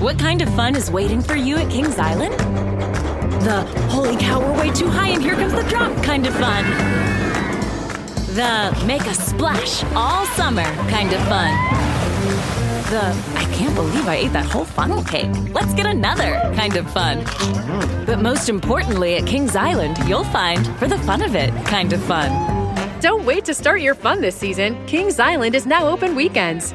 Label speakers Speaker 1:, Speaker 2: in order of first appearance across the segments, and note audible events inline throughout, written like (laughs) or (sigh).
Speaker 1: What kind of fun is waiting for you at Kings Island? The holy cow, we're way too high and here comes the drop kind of fun. The make a splash all summer kind of fun. The I can't believe I ate that whole funnel cake. Let's get another kind of fun. But most importantly, at Kings Island, you'll find for the fun of it kind of fun.
Speaker 2: Don't wait to start your fun this season. Kings Island is now open weekends.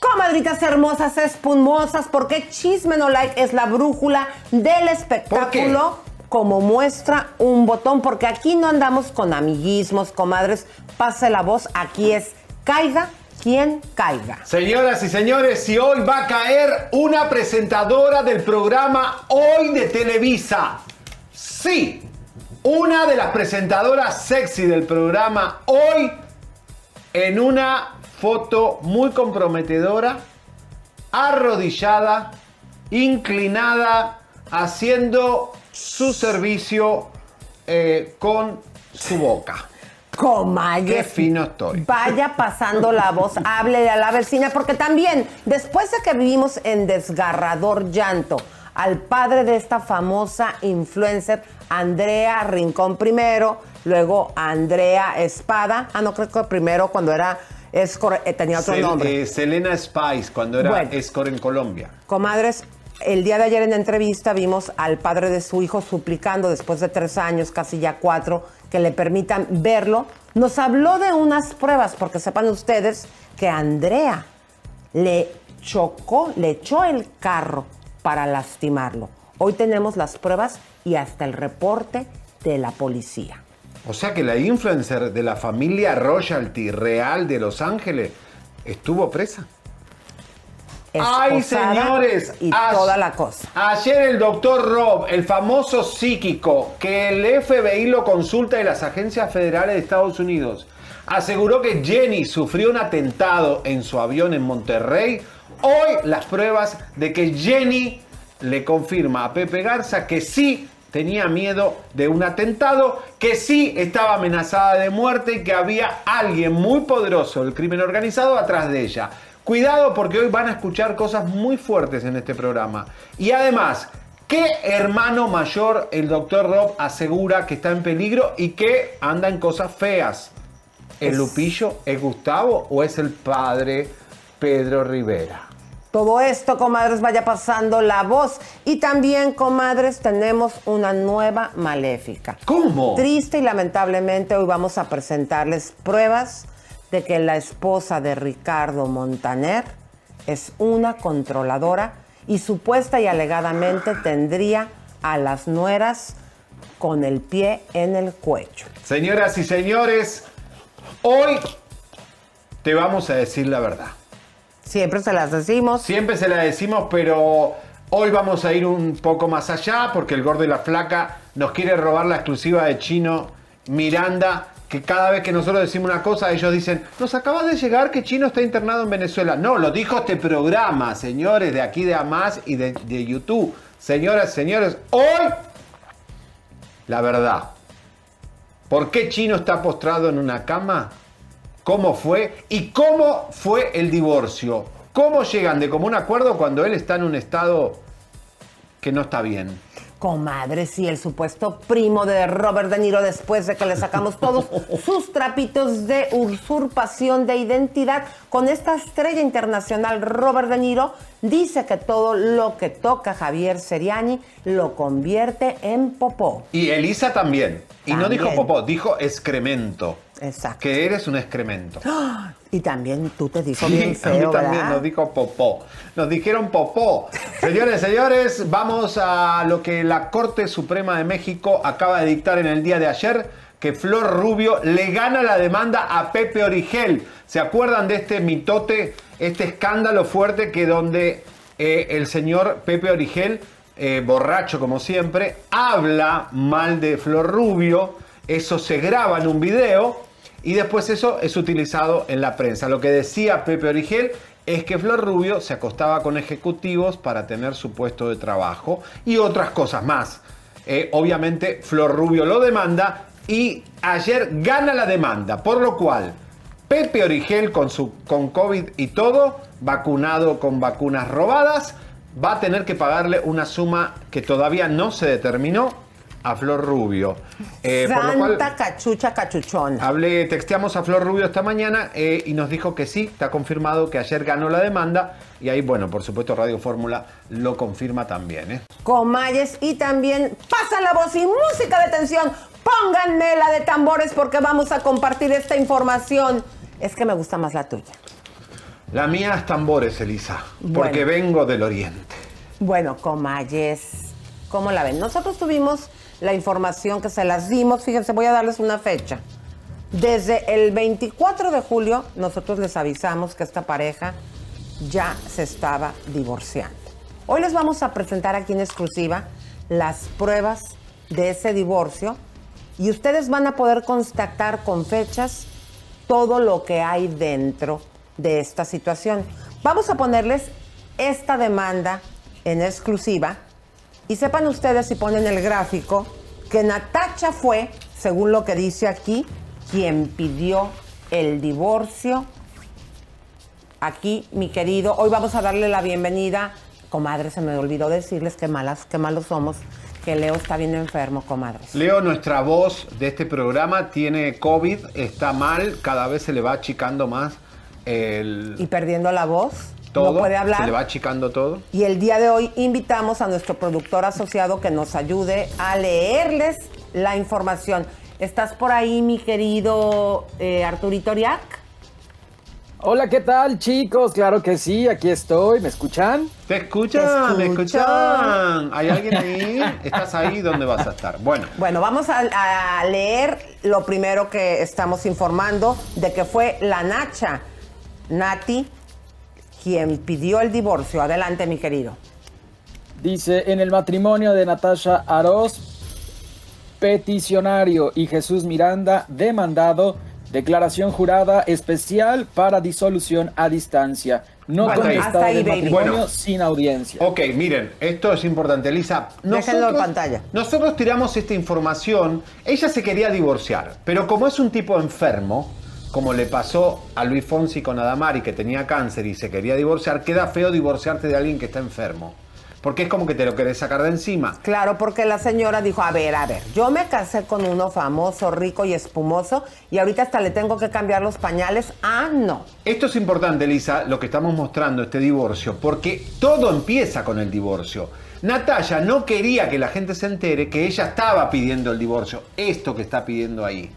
Speaker 3: Comadritas hermosas, espumosas, porque Chisme No Like es la brújula del espectáculo. Como muestra un botón, porque aquí no andamos con amiguismos, comadres. Pase la voz, aquí es caiga quien caiga.
Speaker 4: Señoras y señores, si hoy va a caer una presentadora del programa Hoy de Televisa. Sí, una de las presentadoras sexy del programa Hoy en una foto muy comprometedora, arrodillada, inclinada, haciendo su servicio eh, con su boca.
Speaker 3: Comadre.
Speaker 4: Qué fino estoy.
Speaker 3: Vaya pasando la voz, hable a la vecina, porque también, después de que vivimos en desgarrador llanto al padre de esta famosa influencer, Andrea Rincón primero, luego Andrea Espada, ah, no creo que primero cuando era Escor, eh, tenía otro
Speaker 4: Sel-
Speaker 3: nombre.
Speaker 4: eh, Selena Spice, cuando era
Speaker 3: Bueno.
Speaker 4: Escor en Colombia.
Speaker 3: Comadres, el día de ayer en la entrevista vimos al padre de su hijo suplicando después de tres años, casi ya cuatro, que le permitan verlo. Nos habló de unas pruebas, porque sepan ustedes que Andrea le chocó, le echó el carro para lastimarlo. Hoy tenemos las pruebas y hasta el reporte de la policía.
Speaker 4: O sea que la influencer de la familia Royalty Real de Los Ángeles estuvo presa. ¡Ay, señores!
Speaker 3: Y toda la cosa.
Speaker 4: Ayer el doctor Rob, el famoso psíquico que el FBI lo consulta y las agencias federales de Estados Unidos, aseguró que Jenny sufrió un atentado en su avión en Monterrey. Hoy las pruebas de que Jenny le confirma a Pepe Garza que sí tenía miedo de un atentado, que sí estaba amenazada de muerte y que había alguien muy poderoso del crimen organizado atrás de ella. Cuidado porque hoy van a escuchar cosas muy fuertes en este programa. Y además, ¿qué hermano mayor el doctor Rob asegura que está en peligro y que anda en cosas feas? ¿El
Speaker 3: Es-
Speaker 4: Lupillo es Gustavo o es el padre Pedro Rivera?
Speaker 3: Todo esto, comadres, vaya pasando la voz. Y también, comadres, tenemos una nueva maléfica.
Speaker 4: ¿Cómo?
Speaker 3: Triste y lamentablemente hoy vamos a presentarles pruebas de que la esposa de Ricardo Montaner es una controladora y supuesta y alegadamente tendría a las nueras con el pie en el cuello.
Speaker 4: Señoras y señores, hoy te vamos a decir la verdad.
Speaker 3: Siempre se las decimos.
Speaker 4: Siempre se la decimos, pero hoy vamos a ir un poco más allá porque el gordo y la flaca nos quiere robar la exclusiva de Chino Miranda. Que cada vez que nosotros decimos una cosa, ellos dicen, nos acaba de llegar que Chino está internado en Venezuela. No, lo dijo este programa, señores, de aquí de Amás y de, de YouTube. Señoras, señores, hoy, la verdad. ¿Por qué Chino está postrado en una cama? ¿Cómo fue? ¿Y cómo fue el divorcio? ¿Cómo llegan de común acuerdo cuando él está en un estado que no está bien?
Speaker 3: Comadre, sí, el supuesto primo de Robert De Niro después de que le sacamos todos (laughs) sus trapitos de usurpación de identidad. Con esta estrella internacional, Robert De Niro dice que todo lo que toca Javier Seriani lo convierte en popó.
Speaker 4: Y Elisa también. Y no dijo popó, dijo excremento.
Speaker 3: Exacto.
Speaker 4: Que eres un excremento.
Speaker 3: Y también tú te dijo
Speaker 4: Sí,
Speaker 3: bien
Speaker 4: a
Speaker 3: feo,
Speaker 4: mí también
Speaker 3: ¿verdad?
Speaker 4: nos dijo popó. Nos dijeron popó. Señores, señores, vamos a lo que la Corte Suprema de México acaba de dictar en el día de ayer, que Flor Rubio le gana la demanda a Pepe Origel. ¿Se acuerdan de este mitote, este escándalo fuerte que donde eh, el señor Pepe Origel, eh, borracho como siempre, habla mal de Flor Rubio? Eso se graba en un video y después eso es utilizado en la prensa. Lo que decía Pepe Origel es que Flor Rubio se acostaba con ejecutivos para tener su puesto de trabajo y otras cosas más. Eh, obviamente Flor Rubio lo demanda y ayer gana la demanda, por lo cual Pepe Origel con, su, con COVID y todo, vacunado con vacunas robadas, va a tener que pagarle una suma que todavía no se determinó a Flor Rubio. Eh, por lo cual-
Speaker 3: Santa cachucha cachuchón.
Speaker 4: Hablé, texteamos a Flor Rubio esta mañana eh, y nos dijo que sí, está confirmado que ayer ganó la demanda y ahí, bueno, por supuesto Radio Fórmula lo confirma también. ¿eh?
Speaker 3: Comayes y también pasa la voz y música de tensión. Pónganme la de tambores porque vamos a compartir esta información. Es que me gusta más la tuya.
Speaker 4: La mía es tambores, Elisa, porque vengo del oriente.
Speaker 3: Bueno, Comayes, ¿cómo la ven? Nosotros tuvimos la información que se las dimos. Fíjense, voy a darles una fecha. Desde el 24 de julio, nosotros les avisamos que esta pareja ya se estaba divorciando. Hoy les vamos a presentar aquí en exclusiva las pruebas de ese divorcio y ustedes van a poder constatar con fechas todo lo que hay dentro de esta situación. Vamos a ponerles esta demanda en exclusiva y sepan ustedes si ponen el gráfico que Natacha fue, según lo que dice aquí, quien pidió el divorcio. Aquí, mi querido, hoy vamos a darle la bienvenida. Comadre, se me olvidó decirles que malas, qué malos somos, que Leo está bien enfermo, comadres.
Speaker 4: Leo, nuestra voz de este programa tiene COVID, está mal, cada vez se le va achicando más el
Speaker 3: Y perdiendo la voz,
Speaker 4: todo.
Speaker 3: no puede hablar.
Speaker 4: Se le va achicando todo.
Speaker 3: Y el día de hoy invitamos a nuestro productor asociado que nos ayude a leerles la información. ¿Estás por ahí, mi querido eh, Arturito Riac?
Speaker 5: Hola, ¿qué tal chicos? Claro que sí, aquí estoy, ¿me escuchan?
Speaker 4: ¿Te escuchan?
Speaker 3: Te
Speaker 4: ¿Me escuchan? ¿Hay alguien ahí? (laughs) ¿Estás ahí? ¿Dónde vas a estar? Bueno,
Speaker 3: Bueno, vamos a, a leer lo primero que estamos informando de que fue la Nacha, Nati, quien pidió el divorcio. Adelante, mi querido.
Speaker 5: Dice, en el matrimonio de Natasha Aroz, peticionario y Jesús Miranda, demandado, declaración jurada especial para disolución a distancia. No
Speaker 4: Hasta ahí.
Speaker 3: Hasta ahí,
Speaker 5: matrimonio
Speaker 4: Bueno.
Speaker 5: sin audiencia.
Speaker 4: Ok, miren, esto es importante, Elisa.
Speaker 3: Déjenlo en pantalla.
Speaker 4: Nosotros tiramos esta información. Ella se quería divorciar, pero como es un tipo enfermo, como le pasó a Luis Fonsi con Adamari, que tenía cáncer y se quería divorciar, queda feo divorciarte de alguien que está enfermo. Porque es como que te lo querés sacar de encima.
Speaker 3: Claro, porque la señora dijo, a ver, a ver, yo me casé con uno famoso, rico y espumoso y ahorita hasta le tengo que cambiar los pañales. Ah, no.
Speaker 4: Esto es importante, Elisa, lo que estamos mostrando, este divorcio, porque todo empieza con el divorcio. Natalia no quería que la gente se entere que ella estaba pidiendo el divorcio, esto que está pidiendo ahí.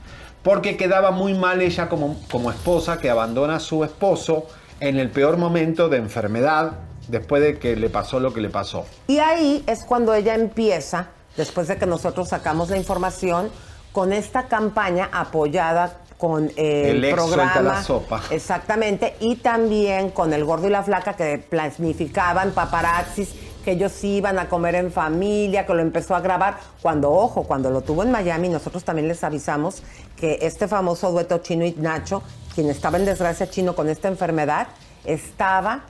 Speaker 4: Porque quedaba muy mal ella como, como esposa que abandona a su esposo en el peor momento de enfermedad después de que le pasó lo que le pasó.
Speaker 3: Y ahí es cuando ella empieza, después de que nosotros sacamos la información, con esta campaña apoyada con eh,
Speaker 4: El
Speaker 3: el, programa.
Speaker 4: la sopa.
Speaker 3: Exactamente, y también con el gordo y la flaca que planificaban paparazzis que ellos iban a comer en familia, que lo empezó a grabar. Cuando, ojo, cuando lo tuvo en Miami, nosotros también les avisamos que este famoso dueto Chino y Nacho, quien estaba en desgracia chino con esta enfermedad, estaba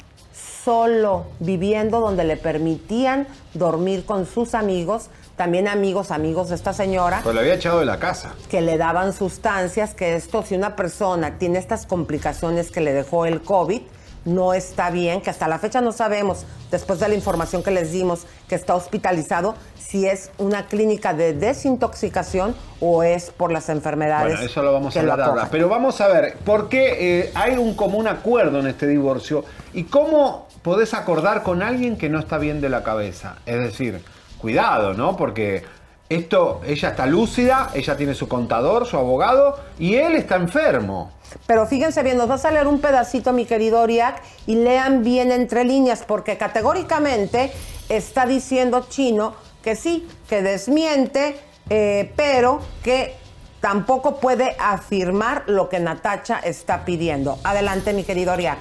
Speaker 3: solo, viviendo donde le permitían dormir con sus amigos, también amigos, amigos de esta señora,
Speaker 4: Pues lo había echado de la casa.
Speaker 3: que le daban sustancias, que esto, si una persona tiene estas complicaciones que le dejó el COVID, no está bien, que hasta la fecha no sabemos, después de la información que les dimos, que está hospitalizado, si es una clínica de desintoxicación o es por las enfermedades.
Speaker 4: Bueno, eso lo vamos a hablar ahora. Pero vamos a ver, ¿por qué eh, hay un común acuerdo en este divorcio? ¿Y cómo podés acordar con alguien que no está bien de la cabeza? Es decir, cuidado, ¿no? Porque Esto, ella está lúcida, ella tiene su contador, su abogado, y él está enfermo.
Speaker 3: Pero fíjense bien, nos vas a leer un pedacito, mi querido Oriac, y lean bien entre líneas, porque categóricamente está diciendo Chino que sí, que desmiente, eh, pero que tampoco puede afirmar lo que Natacha está pidiendo. Adelante, mi querido Oriac.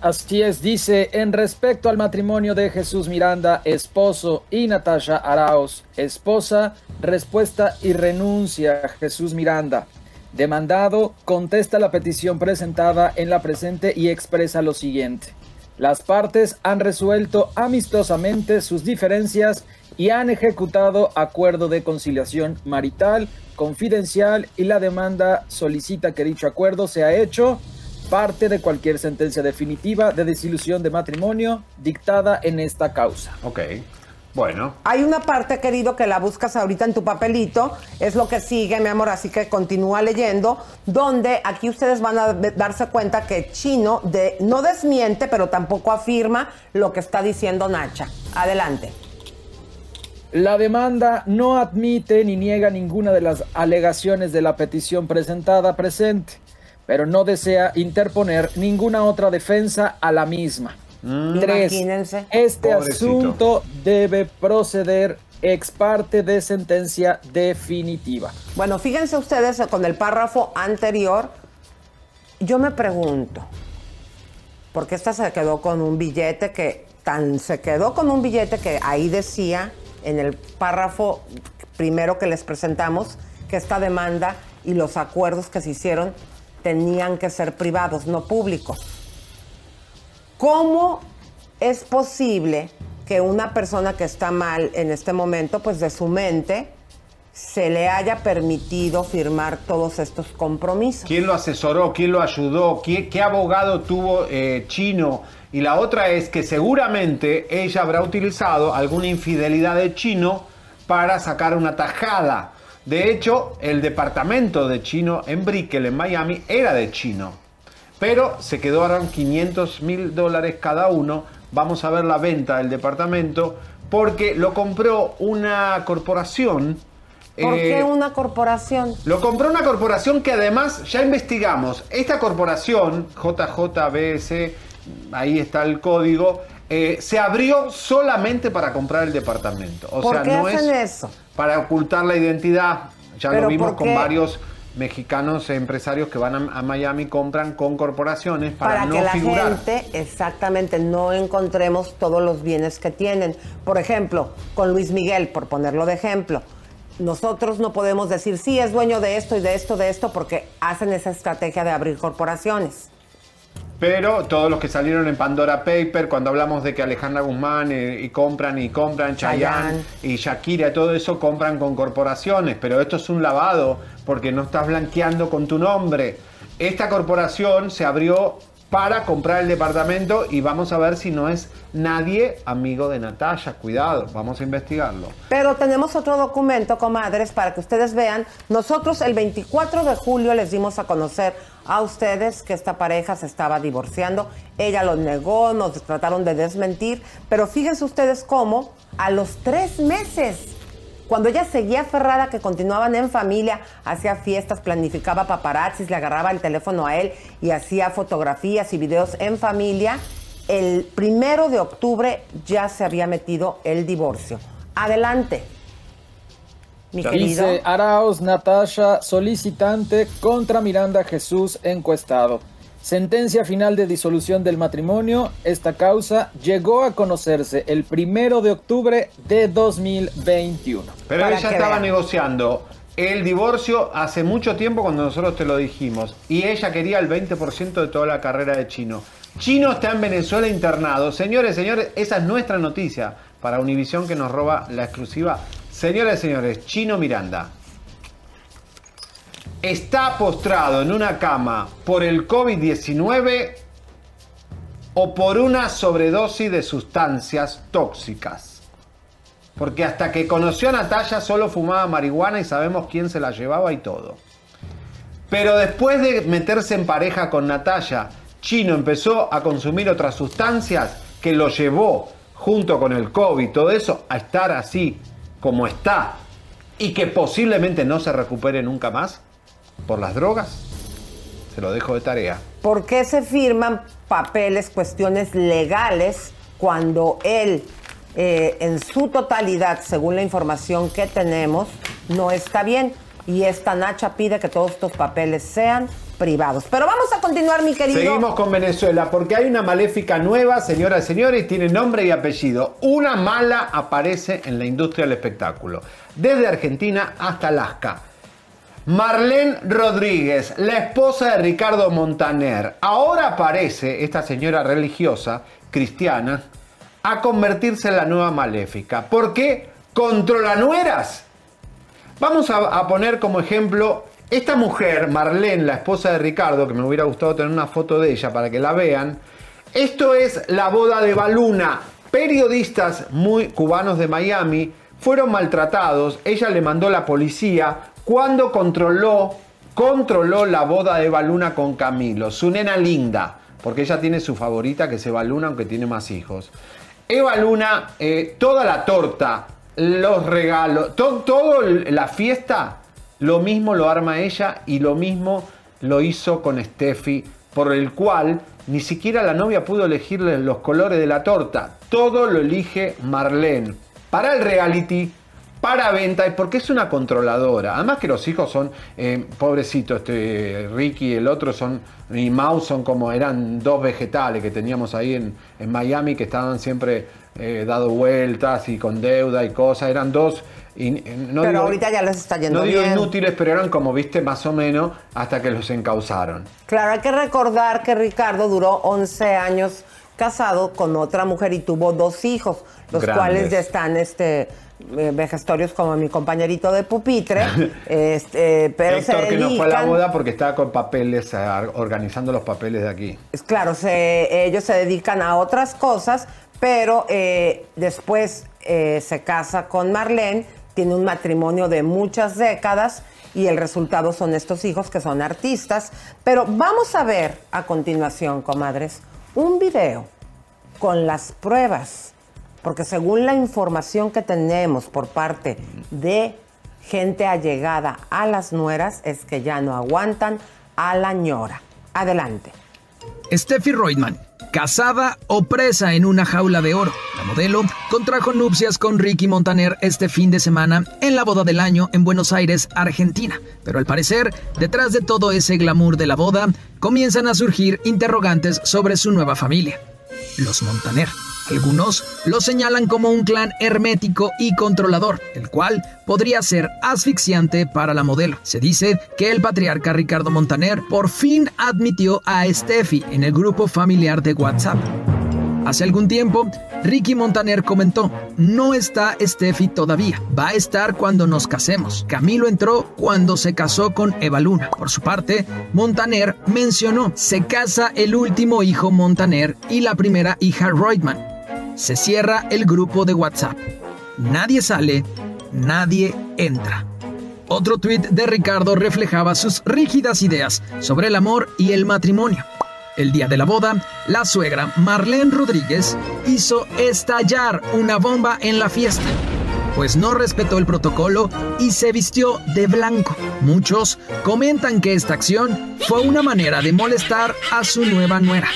Speaker 5: Así es, dice, en respecto al matrimonio de Jesús Miranda, esposo, y Natasha Arauz, esposa, respuesta y renuncia Jesús Miranda. Demandado contesta la petición presentada en la presente y expresa lo siguiente. Las partes han resuelto amistosamente sus diferencias y han ejecutado acuerdo de conciliación marital confidencial y la demanda solicita que dicho acuerdo sea hecho parte de cualquier sentencia definitiva de desilusión de matrimonio dictada en esta causa.
Speaker 4: Ok. Bueno.
Speaker 3: Hay una parte, querido, que la buscas ahorita en tu papelito, es lo que sigue, mi amor, así que continúa leyendo, donde aquí ustedes van a darse cuenta que Chino de, no desmiente, pero tampoco afirma lo que está diciendo Nacha. Adelante.
Speaker 5: La demanda no admite ni niega ninguna de las alegaciones de la petición presentada presente, pero no desea interponer ninguna otra defensa a la misma.
Speaker 3: Mm. Imagínense.
Speaker 5: Este asunto debe proceder ex parte de sentencia definitiva.
Speaker 3: Bueno, fíjense ustedes con el párrafo anterior, yo me pregunto, porque esta se quedó con un billete que tan se quedó con un billete que ahí decía en el párrafo primero que les presentamos que esta demanda y los acuerdos que se hicieron tenían que ser privados, no públicos. ¿Cómo es posible que una persona que está mal en este momento, pues de su mente, se le haya permitido firmar todos estos compromisos?
Speaker 4: ¿Quién lo asesoró? ¿Quién lo ayudó? ¿Qué, abogado tuvo eh, Chino? Y la otra es que seguramente ella habrá utilizado alguna infidelidad de Chino para sacar una tajada. De hecho, el departamento de Chino en Brickell, en Miami, era de Chino pero se quedaron 500 mil dólares cada uno. Vamos a ver la venta del departamento porque lo compró una corporación.
Speaker 3: ¿Por qué eh, una corporación?
Speaker 4: Lo compró una corporación que además ya investigamos. Esta corporación, JJBS, ahí está el código, eh, se abrió solamente para comprar el departamento. O
Speaker 3: ¿Por qué no hacen eso?
Speaker 4: para ocultar la identidad. Ya lo vimos con varios mexicanos empresarios que van a, Miami compran con corporaciones para,
Speaker 3: para
Speaker 4: no
Speaker 3: que la
Speaker 4: figurar.
Speaker 3: gente exactamente no encontremos todos los bienes que tienen. Por ejemplo, con Luis Miguel, por ponerlo de ejemplo, nosotros no podemos decir sí es dueño de esto y de esto de esto porque hacen esa estrategia de abrir corporaciones.
Speaker 4: Pero todos los que salieron en Pandora Paper, cuando hablamos de que Alejandra Guzmán eh, y compran y compran, Chayanne, y Shakira, todo eso compran con corporaciones. Pero esto es un lavado porque no estás blanqueando con tu nombre. Esta corporación se abrió para comprar el departamento y vamos a ver si no es nadie amigo de Natalia. Cuidado, vamos a investigarlo.
Speaker 3: Pero tenemos otro documento, comadres, para que ustedes vean. Nosotros el 24 de julio les dimos a conocer a ustedes que esta pareja se estaba divorciando. Ella lo negó, nos trataron de desmentir, pero fíjense ustedes cómo a los tres meses cuando ella seguía aferrada que continuaban en familia, hacía fiestas, planificaba paparazzis, le agarraba el teléfono a él y hacía fotografías y videos en familia, el primero de octubre ya se había metido el divorcio. Adelante.
Speaker 5: Mi. Dice Arauz Natasha, solicitante contra Miranda Jesús, encuestado. Sentencia final de disolución del matrimonio. Esta causa llegó a conocerse el primero de octubre de 2021.
Speaker 4: Pero ella estaba negociando el divorcio hace mucho tiempo cuando nosotros te lo dijimos. Y ella quería el 20% de toda la carrera de Chino. Chino está en Venezuela internado. Señores, señores, esa es nuestra noticia para Univisión que nos roba la exclusiva. Señores, señores, Chino Miranda está postrado en una cama por el COVID-19 o por una sobredosis de sustancias tóxicas. Porque hasta que conoció a Natalia solo fumaba marihuana y sabemos quién se la llevaba y todo. Pero después de meterse en pareja con Natalia, Chino empezó a consumir otras sustancias que lo llevó, junto con el COVID, todo eso, a estar así, como está y que posiblemente no se recupere nunca más por las drogas? Se lo dejo de tarea.
Speaker 3: ¿Por qué se firman papeles, cuestiones legales, cuando él, eh, en su totalidad, según la información que tenemos, no está bien? Y esta Nacha pide que todos estos papeles sean privados. Pero vamos a continuar, mi querido.
Speaker 4: Seguimos con Venezuela porque hay una maléfica nueva, señoras y señores, y tiene nombre y apellido. Una mala aparece en la industria del espectáculo, desde Argentina hasta Alaska. Marlene Rodríguez, la esposa de Ricardo Montaner, ahora aparece esta señora religiosa, cristiana, a convertirse en la nueva maléfica. ¿Por qué? ¿Controla nueras? Vamos a, a poner como ejemplo esta mujer, Marlene, la esposa de Ricardo, que me hubiera gustado tener una foto de ella para que la vean. Esto es la boda de Baluna. Periodistas muy cubanos de Miami fueron maltratados. Ella le mandó la policía cuando controló, controló la boda de Eva Luna con Camilo, su nena linda, porque ella tiene su favorita que es Eva Luna, aunque tiene más hijos. Eva Luna, eh, toda la torta, los regalos, todo la fiesta, lo mismo lo arma ella y lo mismo lo hizo con Steffi, por el cual ni siquiera la novia pudo elegirle los colores de la torta. Todo lo elige Marlene. Para el reality para venta, porque es una controladora. Además que los hijos son, eh, pobrecito, este, Ricky y el otro son, y Mouse son como eran dos vegetales que teníamos ahí en, en Miami que estaban siempre eh, dado vueltas y con deuda y cosas. Eran dos. Y,
Speaker 3: no pero ahorita ya les está yendo
Speaker 4: no
Speaker 3: digo
Speaker 4: inútiles, pero eran como, viste, más o menos hasta que los encausaron.
Speaker 3: Claro, hay que recordar que Ricardo duró 11 años casado con otra mujer y tuvo dos hijos, los cuales ya están este, eh, vejestorios como mi compañerito de pupitre. (laughs) este, pero
Speaker 4: Héctor, que no fue a la boda porque estaba con papeles, eh, organizando los papeles de aquí.
Speaker 3: Claro, se, ellos se dedican a otras cosas, pero eh, después se casa con Marlene, tiene un matrimonio de muchas décadas y el resultado son estos hijos que son artistas. Pero vamos a ver a continuación, comadres, un video con las pruebas porque según la información que tenemos por parte de gente allegada a las nueras, es que ya no aguantan a la ñora. Adelante.
Speaker 5: Steffi Reutemann, casada o presa en una jaula de oro. La modelo contrajo nupcias con Ricky Montaner este fin de semana en la boda del año en Buenos Aires, Argentina. Pero al parecer, detrás de todo ese glamour de la boda, comienzan a surgir interrogantes sobre su nueva familia, los Montaner. Algunos lo señalan como un clan hermético y controlador, el cual podría ser asfixiante para la modelo. Se dice que el patriarca Ricardo Montaner por fin admitió a Steffi en el grupo familiar de WhatsApp. Hace algún tiempo, Ricky Montaner comentó, no está Steffi todavía, va a estar cuando nos casemos. Camilo entró cuando se casó con Eva Luna. Por su parte, Montaner mencionó, se casa el último hijo Montaner y la primera hija Reutemann se cierra el grupo de WhatsApp. Nadie sale, nadie entra. Otro tuit de Ricardo reflejaba sus rígidas ideas sobre el amor y el matrimonio. El día de la boda, la suegra Marlene Rodríguez hizo estallar una bomba en la fiesta pues no respetó el protocolo y se vistió de blanco. Muchos comentan que esta acción fue una manera de molestar a su nueva nuera,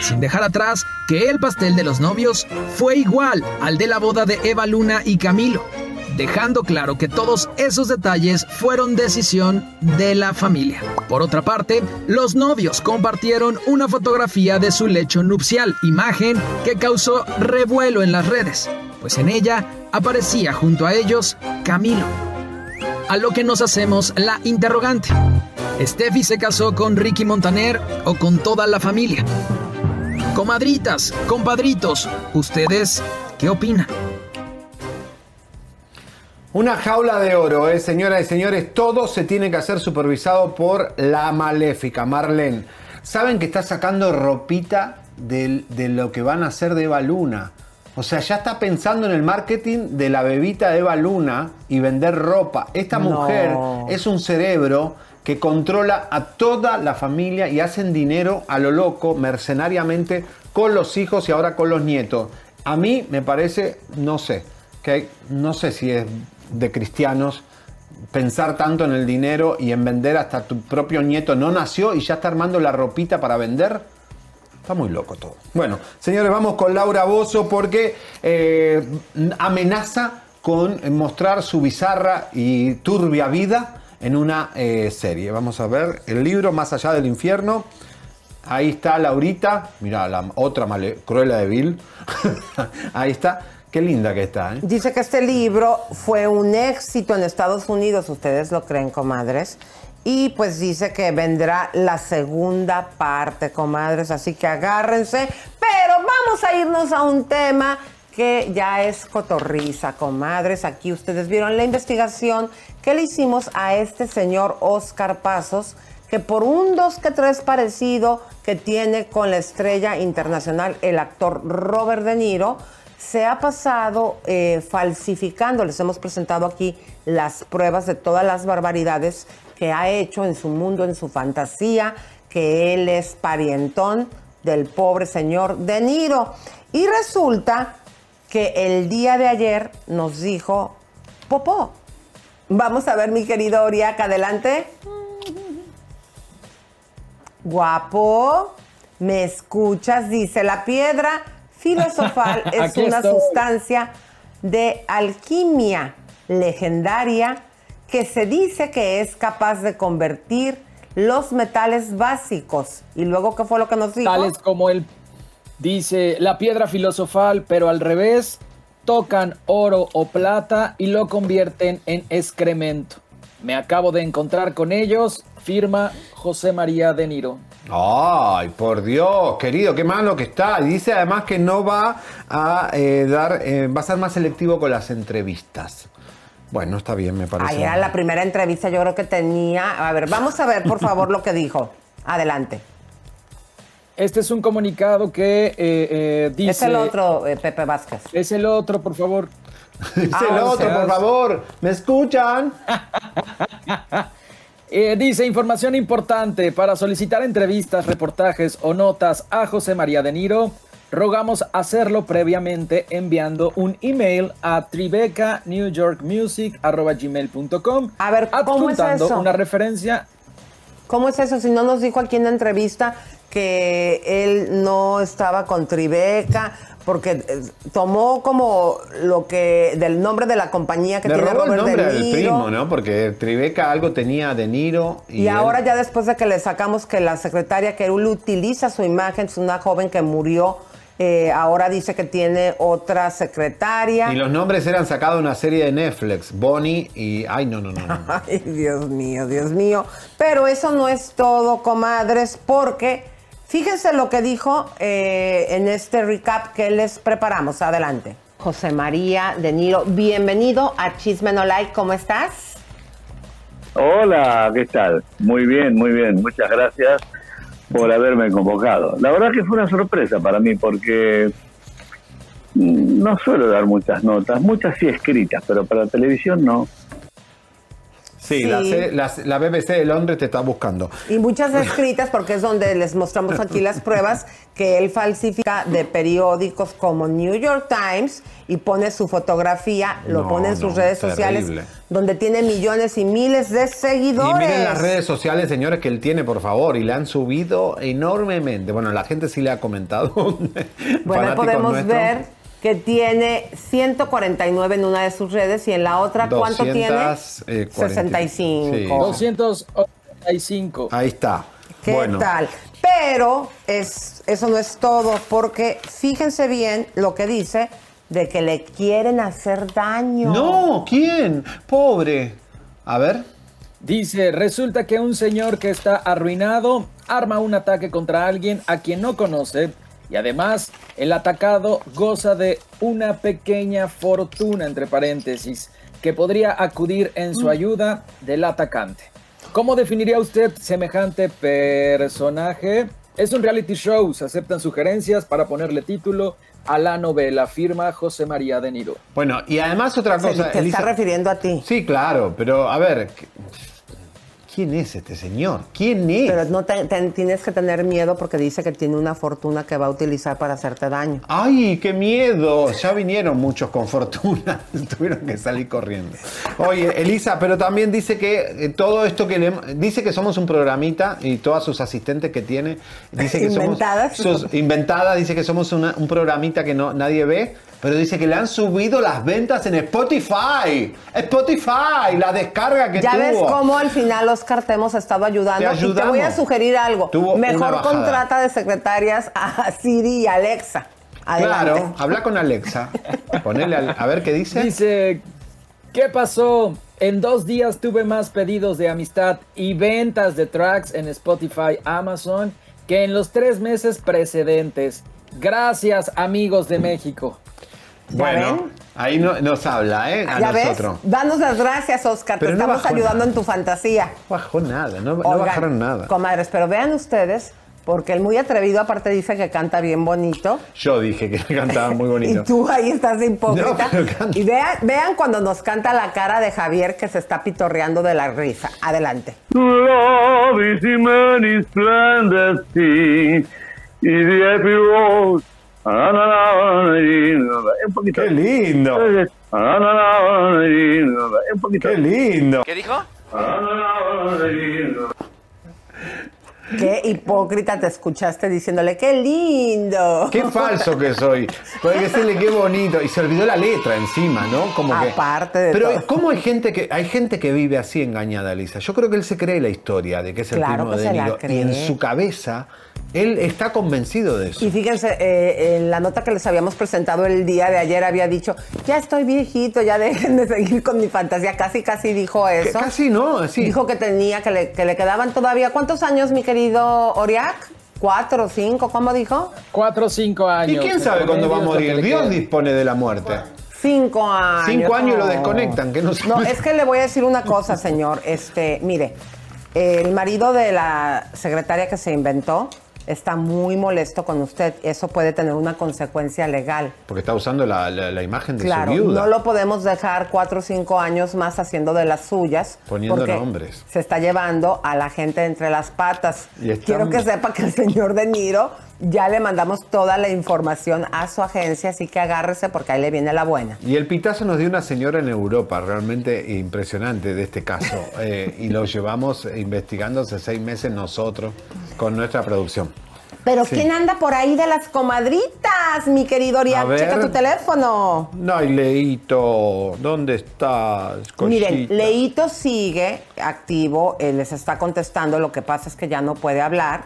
Speaker 5: sin dejar atrás que el pastel de los novios fue igual al de la boda de Eva Luna y Camilo, dejando claro que todos esos detalles fueron decisión de la familia. Por otra parte, los novios compartieron una fotografía de su lecho nupcial, imagen que causó revuelo en las redes pues en ella aparecía junto a ellos Camilo. A lo que nos hacemos la interrogante. ¿Steffi se casó con Ricky Montaner o con toda la familia? Comadritas, compadritos, ¿ustedes qué opinan?
Speaker 4: Una jaula de oro, ¿eh? señoras y señores. Todo se tiene que hacer supervisado por la maléfica, Marlene. ¿Saben que está sacando ropita de, de lo que van a hacer de Eva Luna? O sea, ya está pensando en el marketing de la bebita de Eva Luna y vender ropa. Esta mujer es un cerebro que controla a toda la familia y hacen dinero a lo loco, mercenariamente, con los hijos y ahora con los nietos. A mí me parece, no sé, que no sé si es de cristianos pensar tanto en el dinero y en vender hasta tu propio nieto no nació y ya está armando la ropita para vender. Está muy loco todo. Bueno, señores, vamos con Laura Bozo porque eh, amenaza con mostrar su bizarra y turbia vida en una eh, serie. Vamos a ver el libro Más allá del infierno. Ahí está Laurita. Mira, la otra male, Cruella de Vil. (laughs) Ahí está. Qué linda que está. ¿eh?
Speaker 3: Dice que este libro fue un éxito en Estados Unidos, ustedes lo creen, comadres. Y pues dice que vendrá la segunda parte, comadres, así que agárrense. Pero vamos a irnos a un tema que ya es cotorriza, comadres. Aquí ustedes vieron la investigación que le hicimos a este señor Oscar Pasos, que por un dos que tres parecido que tiene con la estrella internacional, el actor Robert De Niro, se ha pasado eh, falsificando. Les hemos presentado aquí las pruebas de todas las barbaridades que ha hecho en su mundo, en su fantasía, que él es parientón del pobre señor De Niro. Y resulta que el día de ayer nos dijo Popó. Vamos a ver, mi querido Oriaca, adelante. Guapo, ¿me escuchas? Dice la piedra filosofal (laughs) es una
Speaker 5: estoy.
Speaker 3: sustancia de alquimia legendaria que se dice que es capaz de convertir los metales básicos. ¿Y luego qué fue lo que nos dijo?
Speaker 5: Tales como el, dice, la piedra filosofal, pero al revés, tocan oro o plata y lo convierten en excremento. Me acabo de encontrar con ellos, firma José María de Niro.
Speaker 4: Ay, por Dios, querido, qué malo que está. Y dice además que no va a eh, dar, eh, va a ser más selectivo con las entrevistas. Bueno, está bien, me parece.
Speaker 3: Ahí era la primera entrevista, yo creo que tenía. A ver, vamos a ver, por favor, lo que dijo. Adelante.
Speaker 5: Este es un comunicado que eh, eh, dice...
Speaker 3: Es el otro, eh, Pepe Vázquez.
Speaker 5: Es el otro, por favor. (laughs)
Speaker 4: Es el
Speaker 3: Ah,
Speaker 4: otro,
Speaker 5: seas-
Speaker 4: por favor. ¿Me escuchan? (laughs)
Speaker 5: Eh, dice información importante para solicitar entrevistas, reportajes o notas a José María de Niro. Rogamos hacerlo previamente enviando un email a tribeca.newyorkmusic.gmail.com
Speaker 3: A ver, ¿cómo es eso?
Speaker 5: una referencia
Speaker 3: ¿Cómo es eso? Si no nos dijo aquí en la entrevista que él no estaba con Tribeca, porque eh, tomó como lo que del nombre de la compañía que
Speaker 4: Le
Speaker 3: tiene
Speaker 4: robó el
Speaker 3: Robert
Speaker 4: nombre
Speaker 3: De
Speaker 4: del primo, ¿no? Porque Tribeca algo tenía de Niro. Y,
Speaker 3: Y,
Speaker 4: él-
Speaker 3: ahora ya después de que le sacamos que la secretaria que él utiliza su imagen, es una joven que murió, eh, ahora dice que tiene otra secretaria.
Speaker 4: Y los nombres eran sacados de una serie de Netflix. Bonnie y. Ay, no, no, no. no. (laughs)
Speaker 3: Ay, Dios mío, Dios mío. Pero eso no es todo, comadres, porque fíjense lo que dijo eh, en este recap que les preparamos. Adelante. José María De Niro, bienvenido a Chisme No Like. ¿Cómo estás?
Speaker 6: Hola, ¿qué tal? Muy bien, muy bien. Muchas gracias por haberme convocado. La verdad que fue una sorpresa para mí porque mm, no suelo dar muchas notas, muchas sí escritas, pero para televisión no.
Speaker 4: Sí,
Speaker 3: Sí.
Speaker 4: La, la- la BBC de Londres te está buscando.
Speaker 3: Y muchas (laughs) escritas, porque es donde les mostramos aquí las pruebas que él falsifica de periódicos como New York Times y pone su fotografía, lo
Speaker 4: No,
Speaker 3: pone en sus
Speaker 4: no,
Speaker 3: redes
Speaker 4: terrible.
Speaker 3: sociales, donde tiene millones y miles de
Speaker 4: Y
Speaker 3: seguidores.
Speaker 4: miren las redes sociales, señores, que él tiene, por favor, y le han subido enormemente. Bueno, la gente sí le ha comentado. (laughs)
Speaker 3: Bueno, podemos ver que tiene 149 en una de sus redes y en la otra, ¿cuánto
Speaker 4: 200,
Speaker 3: tiene?
Speaker 4: eh, 40.
Speaker 3: 65.
Speaker 4: Sí.
Speaker 5: 285.
Speaker 4: Ahí está.
Speaker 3: ¿Qué
Speaker 4: bueno,
Speaker 3: tal? Pero es, eso no es todo, porque fíjense bien lo que dice de que le quieren hacer daño.
Speaker 4: No, ¿quién? Pobre. A ver.
Speaker 5: Dice, resulta que un señor que está arruinado arma un ataque contra alguien a quien no conoce y además el atacado goza de una pequeña fortuna, entre paréntesis, que podría acudir en su ayuda del atacante. ¿Cómo definiría usted semejante personaje? Es un reality show, se aceptan sugerencias para ponerle título a la novela, firma José María de Niro.
Speaker 4: Bueno, y además otra
Speaker 3: Se-
Speaker 4: cosa.
Speaker 3: te
Speaker 4: Elisa-
Speaker 3: está refiriendo a ti.
Speaker 4: Sí, claro, pero a ver. ¿Quién es este señor? ¿Quién es?
Speaker 3: Pero no te- te- tienes que tener miedo porque dice que tiene una fortuna que va a utilizar para hacerte daño.
Speaker 4: ¡Ay, qué miedo! Ya vinieron muchos con fortuna. (laughs) Tuvieron que salir corriendo. Oye, Elisa, pero también dice que eh, todo esto que le... Dice que somos un programita y todas sus asistentes que tiene... Dice que
Speaker 3: Inventadas.
Speaker 4: somos... sus- inventadas. Dice que somos una- un programita que no, nadie ve. Pero dice que le han subido las ventas en Spotify. Spotify, la descarga que
Speaker 3: Ya
Speaker 4: tuvo.
Speaker 3: ves cómo al final Oscar te hemos estado ayudando.
Speaker 4: Te
Speaker 3: y te voy a sugerir algo.
Speaker 4: Tuvo
Speaker 3: Mejor contrata de secretarias a Siri y Alexa. Adelante.
Speaker 4: Claro, habla con Alexa. Ponele al- a ver qué dice.
Speaker 5: Dice, ¿qué pasó? En dos días tuve más pedidos de amistad y ventas de tracks en Spotify, Amazon, que en los tres meses precedentes. Gracias, amigos de México.
Speaker 4: Bueno,
Speaker 3: ven?
Speaker 4: ahí no- nos habla, ¿eh? A
Speaker 3: ¿Ya
Speaker 4: nosotros.
Speaker 3: ves? Danos las gracias, Oscar.
Speaker 4: Pero
Speaker 3: te
Speaker 4: no
Speaker 3: estamos ayudando
Speaker 4: nada.
Speaker 3: en tu fantasía.
Speaker 4: No bajó nada, no, bajaron nada.
Speaker 3: Comadres, pero vean ustedes, porque el muy atrevido aparte dice que canta bien bonito.
Speaker 4: Yo dije que (laughs) cantaba muy bonito. (laughs)
Speaker 3: Y tú ahí estás de hipócrita.
Speaker 4: No,
Speaker 3: y vean, vean cuando nos canta la cara de Javier que se está pitorreando de la risa. Adelante.
Speaker 6: Love is Ah, Un poquito.
Speaker 4: ¡Qué lindo!
Speaker 6: Ah.
Speaker 4: ¡Qué lindo!
Speaker 7: ¿Qué dijo?
Speaker 3: Qué hipócrita te escuchaste diciéndole, qué lindo.
Speaker 4: ¡Qué falso que soy! Puede decirle qué bonito. Y se olvidó la letra encima, ¿no? Como que.
Speaker 3: Aparte de
Speaker 4: Pero
Speaker 3: todo.
Speaker 4: ¿cómo hay gente que hay gente que vive así engañada, Lisa? Yo creo que él se cree la historia de que es el
Speaker 3: Claro
Speaker 4: primo
Speaker 3: que
Speaker 4: de Niro. Y en su cabeza, él está convencido de eso.
Speaker 3: Y fíjense, eh, en la nota que les habíamos presentado el día de ayer había dicho, ya estoy viejito, ya dejen de seguir con mi fantasía. Casi, casi dijo
Speaker 4: Que
Speaker 3: eso.
Speaker 4: casi no, así.
Speaker 3: Dijo que tenía, que le, que le quedaban todavía. ¿Cuántos años, mi querido Oriac? ¿Cuatro o cinco? ¿Cómo dijo?
Speaker 5: Cuatro o cinco años.
Speaker 4: ¿Y quién sabe cuándo va a morir? Dios
Speaker 5: queda.
Speaker 4: dispone de la muerte.
Speaker 3: Cinco años.
Speaker 4: Cinco años y lo desconectan, que no
Speaker 3: No, es que le voy a decir una cosa, señor. Este, mire, el marido de la secretaria que se inventó está muy molesto con usted. Eso puede tener una consecuencia legal.
Speaker 4: Porque está usando la, la- la imagen de
Speaker 3: Claro,
Speaker 4: su viuda.
Speaker 3: no lo podemos dejar cuatro o cinco años más haciendo de las suyas.
Speaker 4: Poniendo nombres.
Speaker 3: Se está llevando a la gente entre las patas. Quiero que sepa que el señor De Niro ya le mandamos toda la información a su agencia, así que agárrese porque ahí le viene la buena.
Speaker 4: Y el pitazo nos dio una señora en Europa, realmente impresionante de este caso. (laughs) eh, y lo llevamos investigando hace seis meses nosotros con nuestra producción.
Speaker 3: Pero
Speaker 4: Sí.
Speaker 3: ¿quién anda por ahí de las comadritas, mi querido Orián? Checa tu teléfono.
Speaker 4: No, hay Leito, ¿dónde estás?
Speaker 3: Miren,
Speaker 4: cosita?
Speaker 3: Leito sigue activo, él les está contestando, lo que pasa es que ya no puede hablar.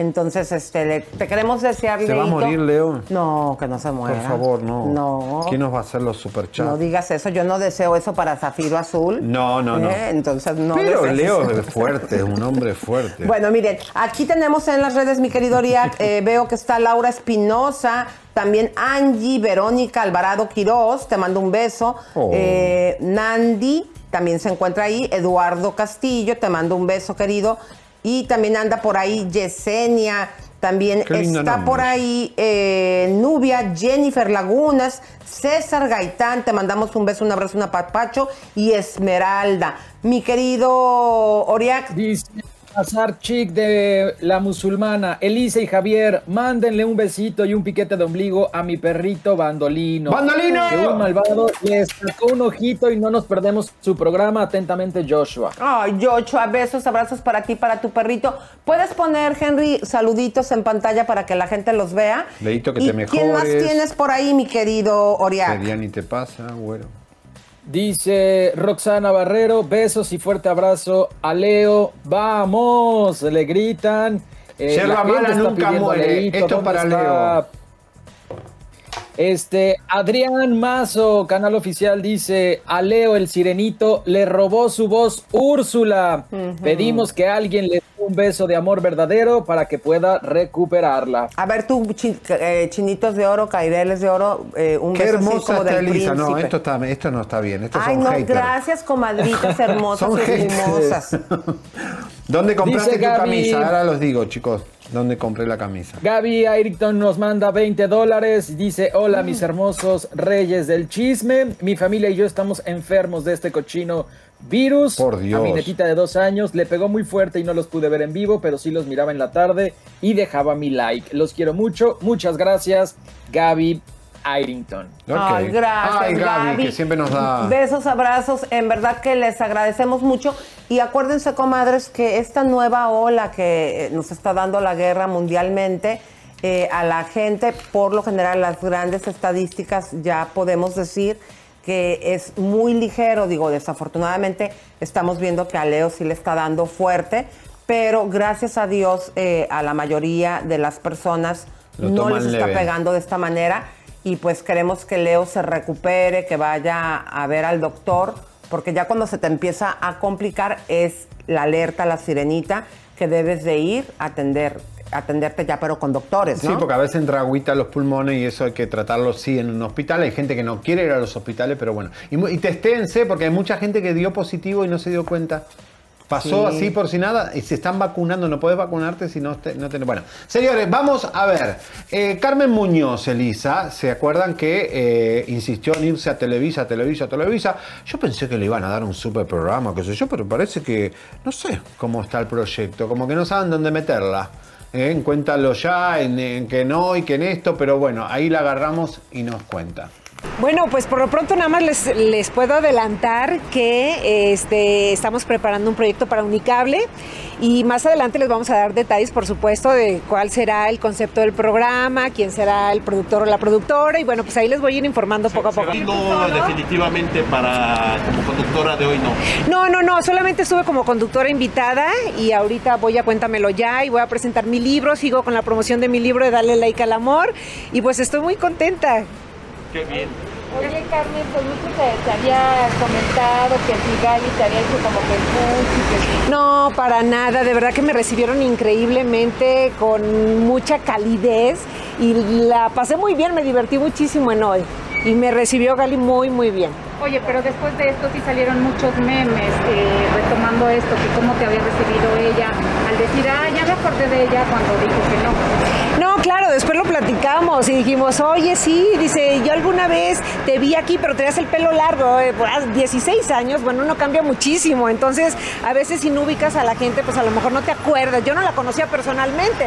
Speaker 3: Entonces, este, le- te queremos desear,
Speaker 4: ¿Se va a morir, Leo?
Speaker 3: No, que no se muera.
Speaker 4: Por favor, no.
Speaker 3: No.
Speaker 4: ¿Quién nos va a hacer los superchats?
Speaker 3: No digas eso, yo no deseo eso para Zafiro Azul.
Speaker 4: No, no, no.
Speaker 3: ¿eh? Entonces no
Speaker 4: Pero Leo es fuerte, es un hombre fuerte.
Speaker 3: Bueno, miren, aquí tenemos en las redes, mi querido Oriac, eh, veo que está Laura Espinosa, también Angie, Verónica Alvarado Quiroz, te mando un beso.
Speaker 4: Oh.
Speaker 3: Eh, Nandi también se encuentra ahí, Eduardo Castillo, te mando un beso, querido. Y también anda por ahí Yesenia, también
Speaker 4: Qué
Speaker 3: está
Speaker 4: nombre.
Speaker 3: por ahí eh, Nubia, Jennifer Lagunas, César Gaitán, te mandamos un beso, un abrazo, un apapacho y Esmeralda. Mi querido Oriac,
Speaker 5: Dice Azar Chic de la musulmana, Elisa y Javier, mándenle un besito y un piquete de ombligo a mi perrito Bandolino.
Speaker 4: ¡Bandolino!
Speaker 5: Que un malvado le sacó un ojito y no nos perdemos su programa. Atentamente, Joshua.
Speaker 3: Ay, Yochoa, besos, abrazos para ti, para tu perrito. ¿Puedes poner, Henry, saluditos en pantalla para que la gente los vea?
Speaker 4: Leito, que
Speaker 3: ¿Y
Speaker 4: te
Speaker 3: ¿Quién más
Speaker 4: mejores.
Speaker 3: tienes por ahí, mi querido Oriac?
Speaker 4: Que ya ni te pasa, güero.
Speaker 5: Dice Roxana Barrero, besos y fuerte abrazo a Leo. ¡Vamos! Le gritan. Eh,
Speaker 4: Yerba mala nunca muere.
Speaker 5: Leito,
Speaker 4: Esto
Speaker 5: ¿dónde
Speaker 4: para? Leo.
Speaker 5: Este, Adrián Mazo, canal oficial, dice, a Leo el sirenito le robó su voz Úrsula. Pedimos que alguien le dé un beso de amor verdadero para que pueda recuperarla.
Speaker 3: A ver, tú, chi- eh, chinitos de oro, caireles de oro, eh, un
Speaker 4: Qué
Speaker 3: beso así
Speaker 4: hermosa
Speaker 3: como
Speaker 4: está
Speaker 3: del
Speaker 4: Elisa. No, esto, está, esto no está bien. Estos
Speaker 3: Ay,
Speaker 4: son
Speaker 3: no,
Speaker 4: haters.
Speaker 3: gracias, comadritas (laughs) hermosas y hermosas.
Speaker 4: ¿Dónde compraste
Speaker 5: Dice
Speaker 4: tu
Speaker 5: Gaby-
Speaker 4: camisa? Ahora los digo, chicos. ¿Dónde compré la camisa?
Speaker 5: Gaby Ayrton nos manda 20 dólares. Dice: Hola, mis hermosos reyes del chisme. Mi familia y yo estamos enfermos de este cochino virus.
Speaker 4: Por Dios.
Speaker 5: A mi netita de dos años le pegó muy fuerte y no los pude ver en vivo, pero sí los miraba en la tarde y dejaba mi like. Los quiero mucho. Muchas gracias, Gaby Irington.
Speaker 3: Ay, gracias,
Speaker 4: Ay, Gaby,
Speaker 3: Gaby.
Speaker 4: que siempre nos da...
Speaker 3: Besos, abrazos, en verdad que les agradecemos mucho. Y acuérdense, comadres, que esta nueva ola que eh, nos está dando la guerra mundialmente, eh, a la gente, por lo general, las grandes estadísticas ya podemos decir que es muy ligero. Digo, desafortunadamente estamos viendo que a Leo sí le está dando fuerte, pero gracias a Dios, eh, a la mayoría de las personas
Speaker 4: Lo
Speaker 3: no les está
Speaker 4: leve.
Speaker 3: pegando de esta manera y pues queremos que Leo se recupere, que vaya a ver al doctor, porque ya cuando se te empieza a complicar es la alerta, la sirenita, que debes de ir a atender, atenderte ya, pero con doctores, ¿no?
Speaker 4: Sí, porque a veces entra agüita los pulmones y eso hay que tratarlo sí en un hospital. Hay gente que no quiere ir a los hospitales, pero bueno. Y, y testéense porque hay mucha gente que dio positivo y no se dio cuenta. Pasó
Speaker 3: Sí.
Speaker 4: así por si nada y se están vacunando. No puedes vacunarte si no, te, no. Bueno, señores, vamos a ver. Eh, Carmen Muñoz, Elisa, ¿se acuerdan que eh, insistió en irse a Televisa, Televisa, Televisa? Yo pensé que le iban a dar un super programa, qué sé yo, pero parece que no sé cómo está el proyecto. Como que no saben dónde meterla. Eh, en cuéntalo ya, en, en que no y que en esto, pero bueno, ahí la agarramos y nos cuenta.
Speaker 7: Bueno, pues por lo pronto nada más les, les puedo adelantar que este, estamos preparando un proyecto para Unicable y más adelante les vamos a dar detalles, por supuesto, de cuál será el concepto del programa, quién será el productor o la productora y bueno, pues ahí les voy a ir informando poco a poco.
Speaker 8: No, definitivamente para como conductora de hoy no.
Speaker 7: No, no, no, solamente estuve como conductora invitada y ahorita voy a Cuéntamelo Ya y voy a presentar mi libro, sigo con la promoción de mi libro de Dale Like al Amor y pues estoy muy contenta.
Speaker 8: Qué bien.
Speaker 9: Oye, Carmen, pues mucho te, te había comentado que el Figali te había hecho como que el
Speaker 7: No, para nada, de verdad que me recibieron increíblemente, con mucha calidez y la pasé muy bien, me divertí muchísimo en hoy y me recibió Gali muy, muy bien.
Speaker 9: Oye, pero después de esto sí salieron muchos memes eh, retomando esto, que cómo te había recibido ella al decir, ah, ya me acordé de ella cuando dijo que no.
Speaker 7: No, claro, después lo platicamos y dijimos, oye, sí, dice, yo alguna vez te vi aquí, pero tenías el pelo largo, eh, pues, 16 años, bueno, uno cambia muchísimo, entonces a veces si no ubicas a la gente, pues a lo mejor no te acuerdas, yo no la conocía personalmente,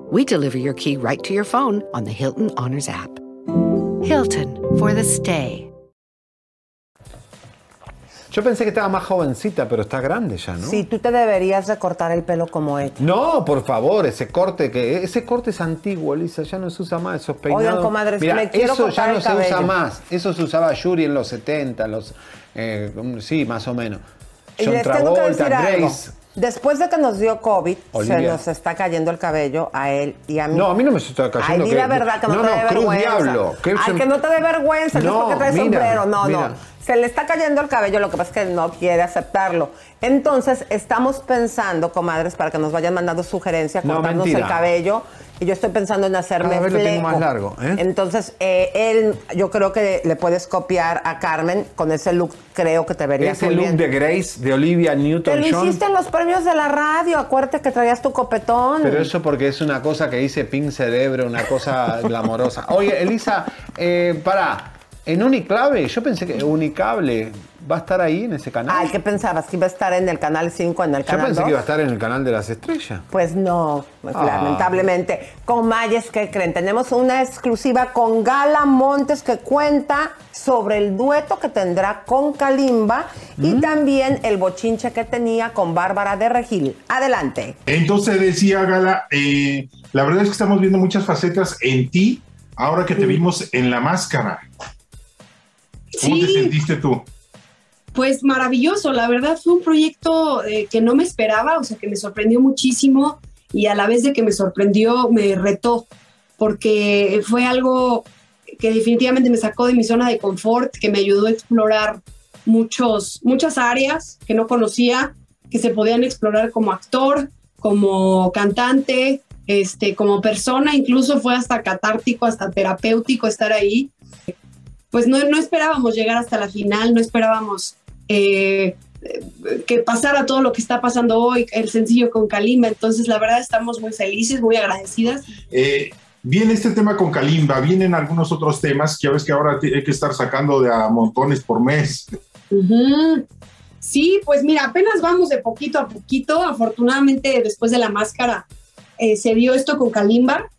Speaker 10: we deliver your key right to your phone on the Hilton Honors app. Hilton for the stay.
Speaker 4: Yo pensé que estaba más jovencita, pero está grande ya, ¿no?
Speaker 3: Sí, tú te deberías de cortar el pelo como ella.
Speaker 4: No, por favor, ese corte que ese corte es antiguo, Elisa, ya no se usa más esos peinados.
Speaker 3: Oigan, comadres,
Speaker 4: Mira,
Speaker 3: me quiero
Speaker 4: eso
Speaker 3: cortar
Speaker 4: ya no
Speaker 3: el
Speaker 4: se usa
Speaker 3: cabello.
Speaker 4: más. Eso se usaba Yuri en los 70, los eh, sí, más o menos.
Speaker 3: Y
Speaker 4: John
Speaker 3: les tengo que
Speaker 4: Travolta,
Speaker 3: decir algo.
Speaker 4: Grace.
Speaker 3: Después de que nos dio COVID,
Speaker 4: Olivia.
Speaker 3: se nos está cayendo el cabello a él y a mí.
Speaker 4: No, a mí no me está cayendo.
Speaker 3: Ay, di la verdad que no, te dé
Speaker 4: Cruz
Speaker 3: vergüenza.
Speaker 4: Diablo. que
Speaker 3: Ay,
Speaker 4: se-
Speaker 3: que no te dé vergüenza, no,
Speaker 4: No,
Speaker 3: es porque trae
Speaker 4: mira,
Speaker 3: sombrero. No,
Speaker 4: mira.
Speaker 3: no. Se le está cayendo el cabello, lo que pasa es que no quiere aceptarlo. Entonces, estamos pensando, comadres, para que nos vayan mandando sugerencias,
Speaker 4: No,
Speaker 3: cortarnos el cabello. Y yo estoy pensando en hacerme
Speaker 4: Cada vez lo tengo más largo, ¿eh?
Speaker 3: Entonces, eh, él, yo creo que le puedes copiar a Carmen con ese look, creo que te verías
Speaker 4: Ese
Speaker 3: muy
Speaker 4: look
Speaker 3: bien.
Speaker 4: de Grace, de Olivia Newton-John.
Speaker 3: hiciste en los premios de la radio, acuérdate que traías tu copetón.
Speaker 4: Pero eso porque es una cosa que dice Pink Cerebro, una cosa (laughs) glamorosa. Oye, Elisa, eh, pará. En Uniclave, yo pensé que Unicable va a estar ahí en ese canal.
Speaker 3: Ay, ¿qué pensabas? ¿Que iba a estar en el canal 5, en el
Speaker 4: yo
Speaker 3: canal
Speaker 4: pensé
Speaker 3: 2?
Speaker 4: que iba a estar en el canal de las estrellas.
Speaker 3: Pues no, pues
Speaker 4: Ah.
Speaker 3: lamentablemente. Con Mayes, ¿qué creen? Tenemos una exclusiva con Gala Montes que cuenta sobre el dueto que tendrá con Kalimba y
Speaker 4: Mm.
Speaker 3: también el bochinche que tenía con Bárbara de Regil. Adelante.
Speaker 11: Entonces decía Gala, eh, la verdad es que estamos viendo muchas facetas en ti ahora que te vimos en la máscara. ¿Cómo te
Speaker 12: Sí.
Speaker 11: sentiste tú?
Speaker 12: Pues maravilloso, la verdad fue un proyecto eh, que no me esperaba, o sea, que me sorprendió muchísimo y a la vez de que me sorprendió, me retó, porque fue algo que definitivamente me sacó de mi zona de confort, que me ayudó a explorar muchos, muchas áreas que no conocía, que se podían explorar como actor, como cantante, este, como persona, incluso fue hasta catártico, hasta terapéutico estar ahí. Pues no, no esperábamos llegar hasta la final, no esperábamos eh, que pasara todo lo que está pasando hoy, el sencillo con Kalimba. Entonces, la verdad, estamos muy felices, muy agradecidas.
Speaker 11: Eh, viene este tema con Kalimba, vienen algunos otros temas que ves que ahora hay que estar sacando de a montones por mes.
Speaker 12: Sí, pues mira, apenas vamos de poquito a poquito. Afortunadamente, después de la máscara, eh, se dio esto con Kalimba.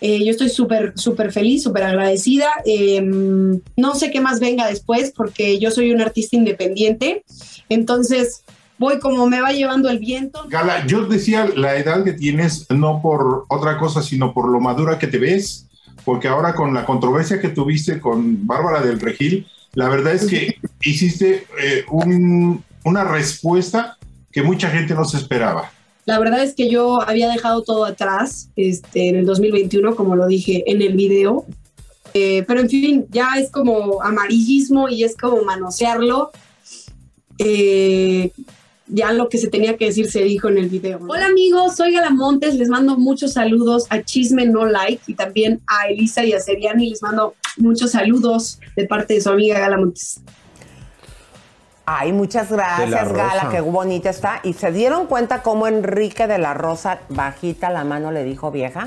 Speaker 12: Eh, yo estoy súper, súper feliz, súper agradecida. Eh, no sé qué más venga después porque yo soy un artista independiente. Entonces, voy como me va llevando el viento.
Speaker 11: Gala, yo decía la edad que tienes, no por otra cosa, sino por lo madura que te ves, porque ahora con la controversia que tuviste con Bárbara del Regil, la verdad es que hiciste eh, un- una respuesta que mucha gente no se esperaba.
Speaker 12: La verdad es que yo había dejado todo atrás este, en el 2021, como lo dije en el video. Eh, pero en fin, ya es como amarillismo y es como manosearlo. Eh, ya lo que se tenía que decir se dijo en el video. Hola amigos, soy Gala Montes, les mando muchos saludos a Chisme No Like y también a Elisa y a Seriani, les mando muchos saludos de parte de su amiga Gala Montes.
Speaker 3: Ay, muchas gracias. Gala, qué bonita está. ¿Y se dieron cuenta cómo Enrique de la Rosa, bajita la mano, le dijo vieja?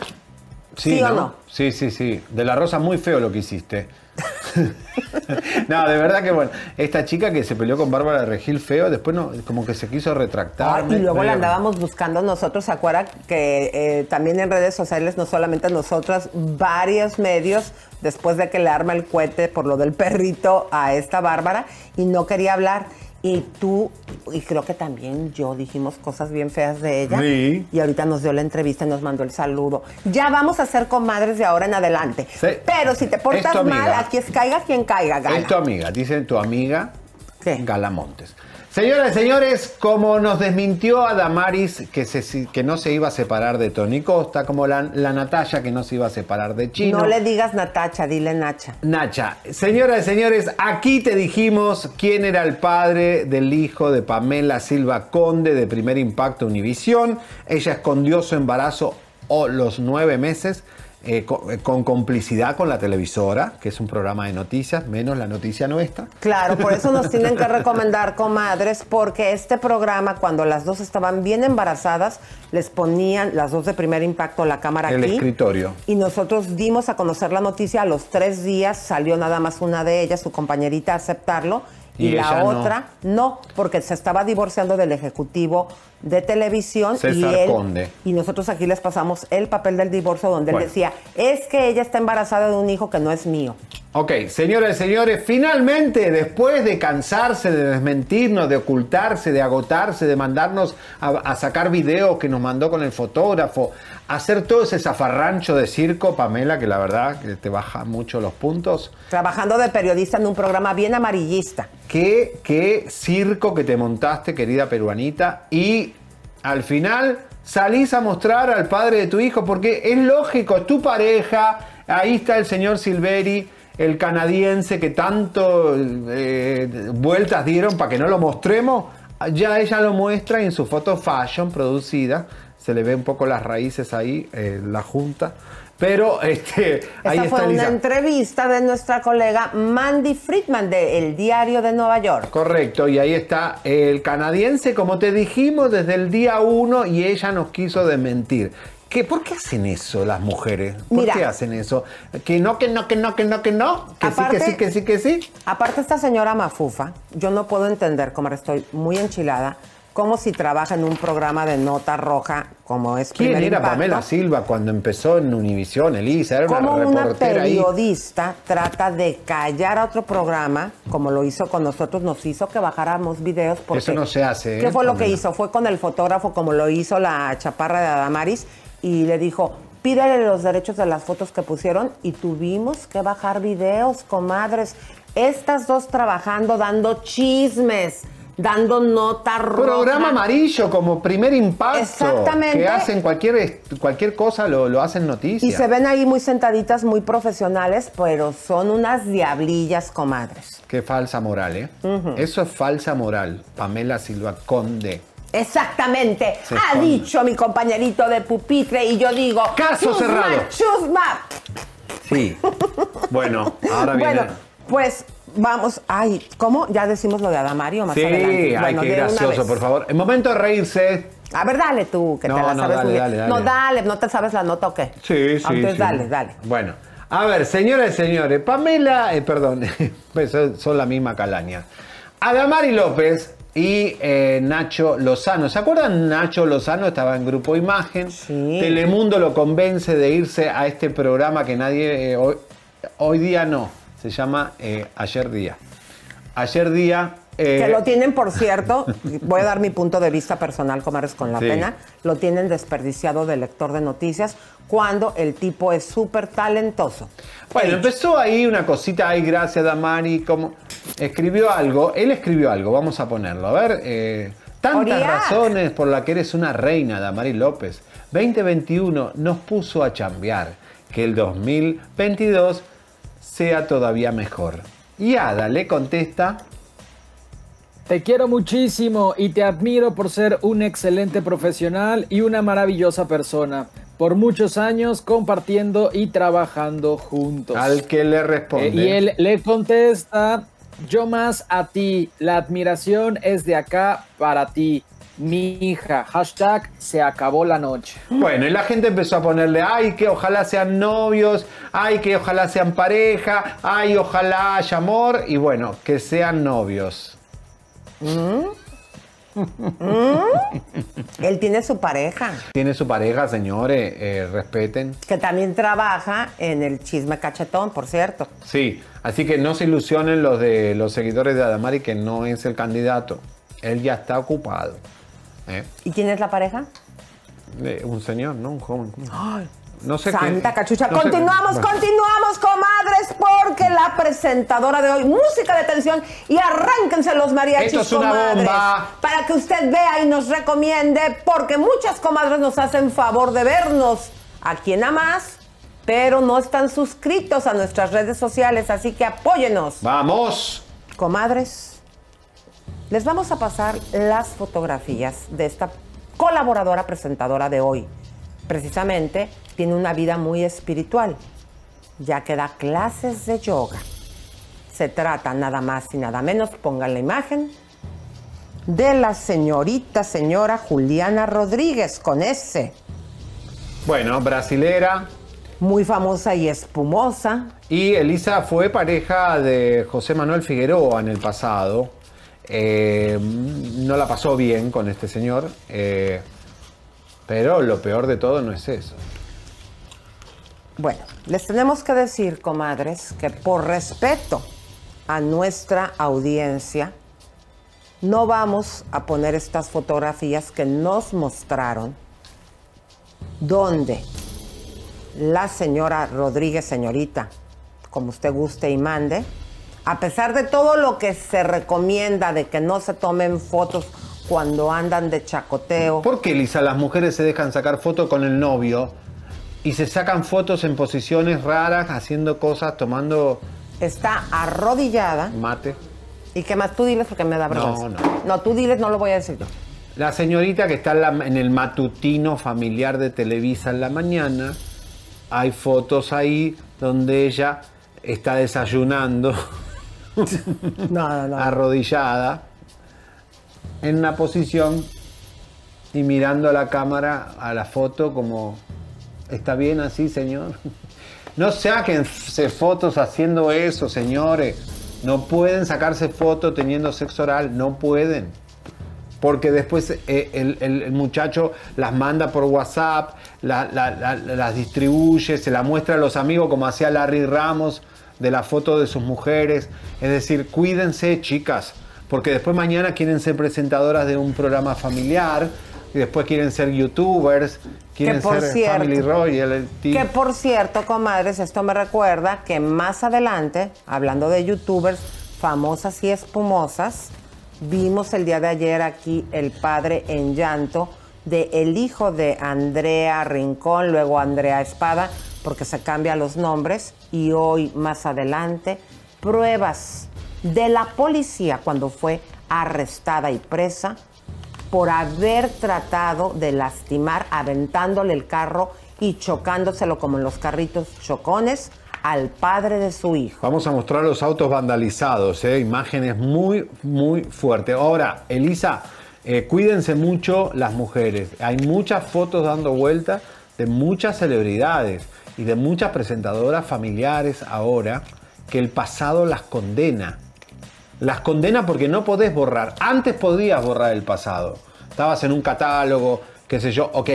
Speaker 3: ¿Sí o no?
Speaker 4: Sí, sí, sí. De la Rosa, muy feo lo que hiciste. (laughs) no, de verdad que bueno. Esta chica que se peleó con Bárbara de Regil feo, después no, como que se quiso retractar.
Speaker 3: Y luego la andábamos buscando nosotros, ¿se acuerdan? Que eh, también en redes sociales, no solamente nosotras, varios medios, después de que le arma el cohete por lo del perrito a esta Bárbara, y no quería hablar. Y tú, y creo que también yo dijimos cosas bien feas de ella.
Speaker 4: Sí.
Speaker 3: Y ahorita nos dio la entrevista y nos mandó el saludo. Ya vamos a ser comadres de ahora en adelante. Pero si te portas mal, aquí es caiga quien caiga, Gala.
Speaker 4: Es tu amiga, dice tu amiga Galamontes. Señoras y señores, como nos desmintió a Damaris que, se, que no se iba a separar de Tony Costa, como la, la Natalia que no se iba a separar de Chino.
Speaker 3: No le digas Natacha, dile Nacha.
Speaker 4: Nacha, señoras y señores, aquí te dijimos quién era el padre del hijo de Pamela Silva Conde de Primer Impacto Univisión. Ella escondió su embarazo o los nueve meses eh, co- eh, con, complicidad con la televisora, que es un programa de noticias, menos la noticia nuestra.
Speaker 3: Claro, por eso nos tienen que (laughs) recomendar, comadres, porque este programa, cuando las dos estaban bien embarazadas, les ponían, las dos de primer impacto, la cámara
Speaker 4: El
Speaker 3: aquí.
Speaker 4: escritorio.
Speaker 3: Y nosotros dimos a conocer la noticia a los tres días, salió nada más una de ellas, su compañerita, a aceptarlo. Y,
Speaker 4: Y
Speaker 3: la
Speaker 4: no.
Speaker 3: otra no. porque se estaba divorciando del ejecutivo de televisión y él
Speaker 4: Conde.
Speaker 3: y nosotros aquí les pasamos el papel del divorcio donde
Speaker 4: Bueno.
Speaker 3: él decía, es que ella está embarazada de un hijo que no es mío.
Speaker 4: Ok, señoras y señores, finalmente, después de cansarse, de desmentirnos, de ocultarse, de agotarse, de mandarnos a, a sacar videos que nos mandó con el fotógrafo, hacer todo ese zafarrancho de circo, Pamela, que la verdad que te baja mucho los puntos.
Speaker 3: Trabajando de periodista en un programa bien amarillista.
Speaker 4: Qué, qué circo que te montaste, querida peruanita, y al final salís a mostrar al padre de tu hijo, porque es lógico, es tu pareja, ahí está el señor Silveri, el canadiense que tanto eh, vueltas dieron para que no lo mostremos, ya ella lo muestra y en su foto fashion producida, se le ve un poco las raíces ahí, eh, la junta, pero (laughs) este, ahí está
Speaker 3: fue una entrevista de nuestra colega Mandy Friedman de El Diario de Nueva York.
Speaker 4: Correcto, y ahí está el canadiense, como te dijimos, desde el día uno y ella nos quiso desmentir. ¿Qué, ¿Por qué hacen eso las mujeres? ¿Por
Speaker 3: Mira.
Speaker 4: qué hacen eso? Que no, que no, que no, que no, que no. Que
Speaker 3: Aparte-
Speaker 4: sí, que sí, que sí, que sí.
Speaker 3: Aparte esta señora Mafufa, yo no puedo entender, como estoy muy enchilada, como si trabaja en un programa de nota roja como es
Speaker 4: ¿Quién
Speaker 3: Primer
Speaker 4: era
Speaker 3: Impacto,
Speaker 4: Pamela Silva cuando empezó en Univisión, Elisa? Era
Speaker 3: Como
Speaker 4: una
Speaker 3: una
Speaker 4: ahí.
Speaker 3: periodista trata de callar a otro programa, como lo hizo con nosotros, nos hizo que bajáramos videos. Porque,
Speaker 4: Eso no se hace, ¿eh,
Speaker 3: ¿Qué fue lo que hizo? Fue con el fotógrafo, como lo hizo la chaparra de Adamaris, y le dijo, pídele los derechos de las fotos que pusieron, y tuvimos que bajar videos, comadres. Estas dos trabajando, dando chismes dando nota roja.
Speaker 4: Programa amarillo como primer impacto.
Speaker 3: Exactamente.
Speaker 4: Que hacen cualquier, cualquier cosa, lo, lo hacen noticia.
Speaker 3: Y se ven ahí muy sentaditas, muy profesionales, pero son unas diablillas comadres.
Speaker 4: Qué falsa moral, ¿eh? Eso es falsa moral. Pamela Silva Conde.
Speaker 3: Exactamente.
Speaker 4: Se
Speaker 3: ha
Speaker 4: esconde.
Speaker 3: dicho mi compañerito de pupitre y yo digo.
Speaker 4: Caso
Speaker 3: chusma,
Speaker 4: cerrado.
Speaker 3: chusma.
Speaker 4: Sí. bueno, ahora viene.
Speaker 3: Bueno, pues vamos. Ay, ¿cómo? Ya decimos lo de Adamario más
Speaker 4: sí,
Speaker 3: adelante.
Speaker 4: ay,
Speaker 3: Bueno,
Speaker 4: qué
Speaker 3: de una
Speaker 4: gracioso, por favor. En momento de reírse.
Speaker 3: A ver, dale tú, que
Speaker 4: No,
Speaker 3: te la
Speaker 4: no,
Speaker 3: sabes
Speaker 4: dale,
Speaker 3: muy bien.
Speaker 4: dale, dale.
Speaker 3: No, dale, ¿no te sabes la nota o qué?
Speaker 4: Sí, sí.
Speaker 3: Entonces
Speaker 4: sí.
Speaker 3: dale, dale.
Speaker 4: Bueno, a ver, señoras y señores, Pamela, eh, perdón, (laughs) pues son la misma calaña. Adamari López y eh, Nacho Lozano. ¿Se acuerdan? Nacho Lozano estaba en Grupo Imagen. Telemundo lo convence de irse a este programa que nadie. eh, hoy, hoy día no. Se llama eh, Ayer Día. Ayer Día.
Speaker 3: Que lo tienen, por cierto, (laughs) voy a dar mi punto de vista personal, comadres, con la
Speaker 4: Sí.
Speaker 3: pena, lo tienen desperdiciado de lector de noticias cuando el tipo es súper talentoso.
Speaker 4: Bueno, empezó ahí una cosita, ay, gracias Damari, como escribió algo, él escribió algo, vamos a ponerlo, a ver, eh, tantas
Speaker 3: Oriac.
Speaker 4: razones por las que eres una reina, Damari López. 2021 nos puso a chambear, que el 2022 sea todavía mejor. Y Ada le contesta,
Speaker 5: Te quiero muchísimo y te admiro por ser un excelente profesional y una maravillosa persona. Por muchos años compartiendo y trabajando juntos.
Speaker 4: al que le responde.
Speaker 5: Eh, y él le contesta, yo más a ti, la admiración es de acá para ti, mi hija. Hashtag se acabó la noche. (gasps)
Speaker 4: Bueno, y la gente empezó a ponerle, ay, que ojalá sean novios, ay, que ojalá sean pareja, ay, ojalá haya amor, y bueno, que sean novios.
Speaker 3: Él tiene su pareja,
Speaker 4: Tiene su pareja, señores, eh, respeten.
Speaker 3: que también trabaja en el chisme cachetón, por cierto.
Speaker 4: Sí, así que no se ilusionen los de los seguidores de Adamari que no es el candidato. Él ya está ocupado. ¿eh?
Speaker 3: ¿Y quién es la pareja?
Speaker 4: Eh, un señor, ¿no? Un joven. No sé qué-
Speaker 3: Santa cachucha.
Speaker 4: no
Speaker 3: continuamos, continuamos, comadres, porque la presentadora de hoy, música de tensión y arránquense los mariachis,
Speaker 4: Esto es una
Speaker 3: comadres,
Speaker 4: bomba.
Speaker 3: Para que usted vea y nos recomiende, porque muchas comadres nos hacen favor de vernos aquí en más, pero no están suscritos a nuestras redes sociales, así que apóyenos.
Speaker 4: Vamos.
Speaker 3: Comadres, les vamos a pasar las fotografías de esta colaboradora presentadora de hoy. Precisamente tiene una vida muy espiritual, ya que da clases de yoga. Se trata nada más y nada menos, pongan la imagen, de la señorita, señora Juliana Rodríguez, con S.
Speaker 4: Bueno, brasilera.
Speaker 3: Muy famosa y espumosa.
Speaker 4: Y Elisa fue pareja de José Manuel Figueroa en el pasado. Eh, no la pasó bien con este señor. eh, pero lo peor de todo no es eso.
Speaker 3: Bueno, les tenemos que decir, comadres, que por respeto a nuestra audiencia, no vamos a poner estas fotografías que nos mostraron, donde la señora Rodríguez, señorita, como usted guste y mande, a pesar de todo lo que se recomienda de que no se tomen fotos cuando andan de chacoteo.
Speaker 4: ¿Por qué, Elisa, las mujeres se dejan sacar fotos con el novio y se sacan fotos en posiciones raras, haciendo cosas, tomando
Speaker 3: Está arrodillada.
Speaker 4: mate?
Speaker 3: ¿Y qué más? Tú diles porque me da vergüenza.
Speaker 4: no.
Speaker 3: No, tú diles, no lo voy a decir yo.
Speaker 4: La señorita que está en, la- en el matutino familiar de Televisa en la mañana, hay fotos ahí donde ella está desayunando (laughs) arrodillada en una posición y mirando a la cámara, a la foto como, ¿está bien así, señor? No sáquense fotos haciendo eso, señores. No pueden sacarse fotos teniendo sexo oral, no pueden porque después eh, el, muchacho las manda por WhatsApp, la- la- la- las distribuye, se la muestra a los amigos como hacía Larry Ramos de la foto de sus mujeres. Es decir, cuídense chicas, porque después mañana quieren ser presentadoras de un programa familiar, y después quieren ser youtubers, quieren ser
Speaker 3: cierto-
Speaker 4: Family Royal.
Speaker 3: Que por cierto, comadres, esto me recuerda que más adelante, hablando de youtubers famosas y espumosas, vimos el día de ayer aquí el padre en llanto de el hijo de Andrea Rincón, luego Andrea Espada, porque se cambian los nombres, y hoy más adelante, pruebas de la policía cuando fue arrestada y presa por haber tratado de lastimar, aventándole el carro y chocándoselo como en los carritos chocones al padre de su hijo.
Speaker 4: Vamos a mostrar los autos vandalizados, ¿eh? imágenes muy, muy fuertes. Ahora, Elisa, eh, cuídense mucho las mujeres. Hay muchas fotos dando vuelta de muchas celebridades y de muchas presentadoras familiares ahora que el pasado las condena. Las condena porque no podés borrar. Antes podías borrar el pasado. Estabas en un catálogo, qué sé yo, ok.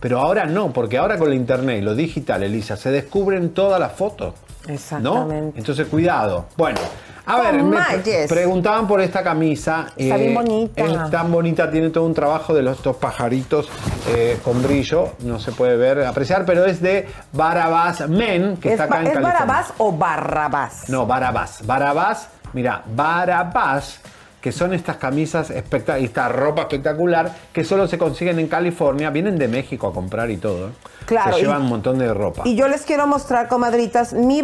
Speaker 4: Pero ahora no, porque ahora con la internet y lo digital, Elisa, se descubren todas las fotos. ¿No?
Speaker 3: Exactamente.
Speaker 4: Entonces, cuidado. Bueno, a ver, me pre- preguntaban por esta camisa. eh,
Speaker 3: Está bien bonita.
Speaker 4: Es tan bonita, tiene todo un trabajo de los estos pajaritos eh, con brillo. No se puede ver, apreciar, pero es de Barabás Men, que
Speaker 3: ¿Es,
Speaker 4: está acá en
Speaker 3: ¿es. Barabás o Barrabás?
Speaker 4: No, Barabás. Barabás, mira, Barabás, que son estas camisas espectaculares, esta ropa espectacular, que solo se consiguen en California, vienen de México a comprar y todo.
Speaker 3: Claro,
Speaker 4: Se
Speaker 3: y-
Speaker 4: llevan un montón de ropa.
Speaker 3: Y yo les quiero mostrar, comadritas, mi
Speaker 4: Sandy,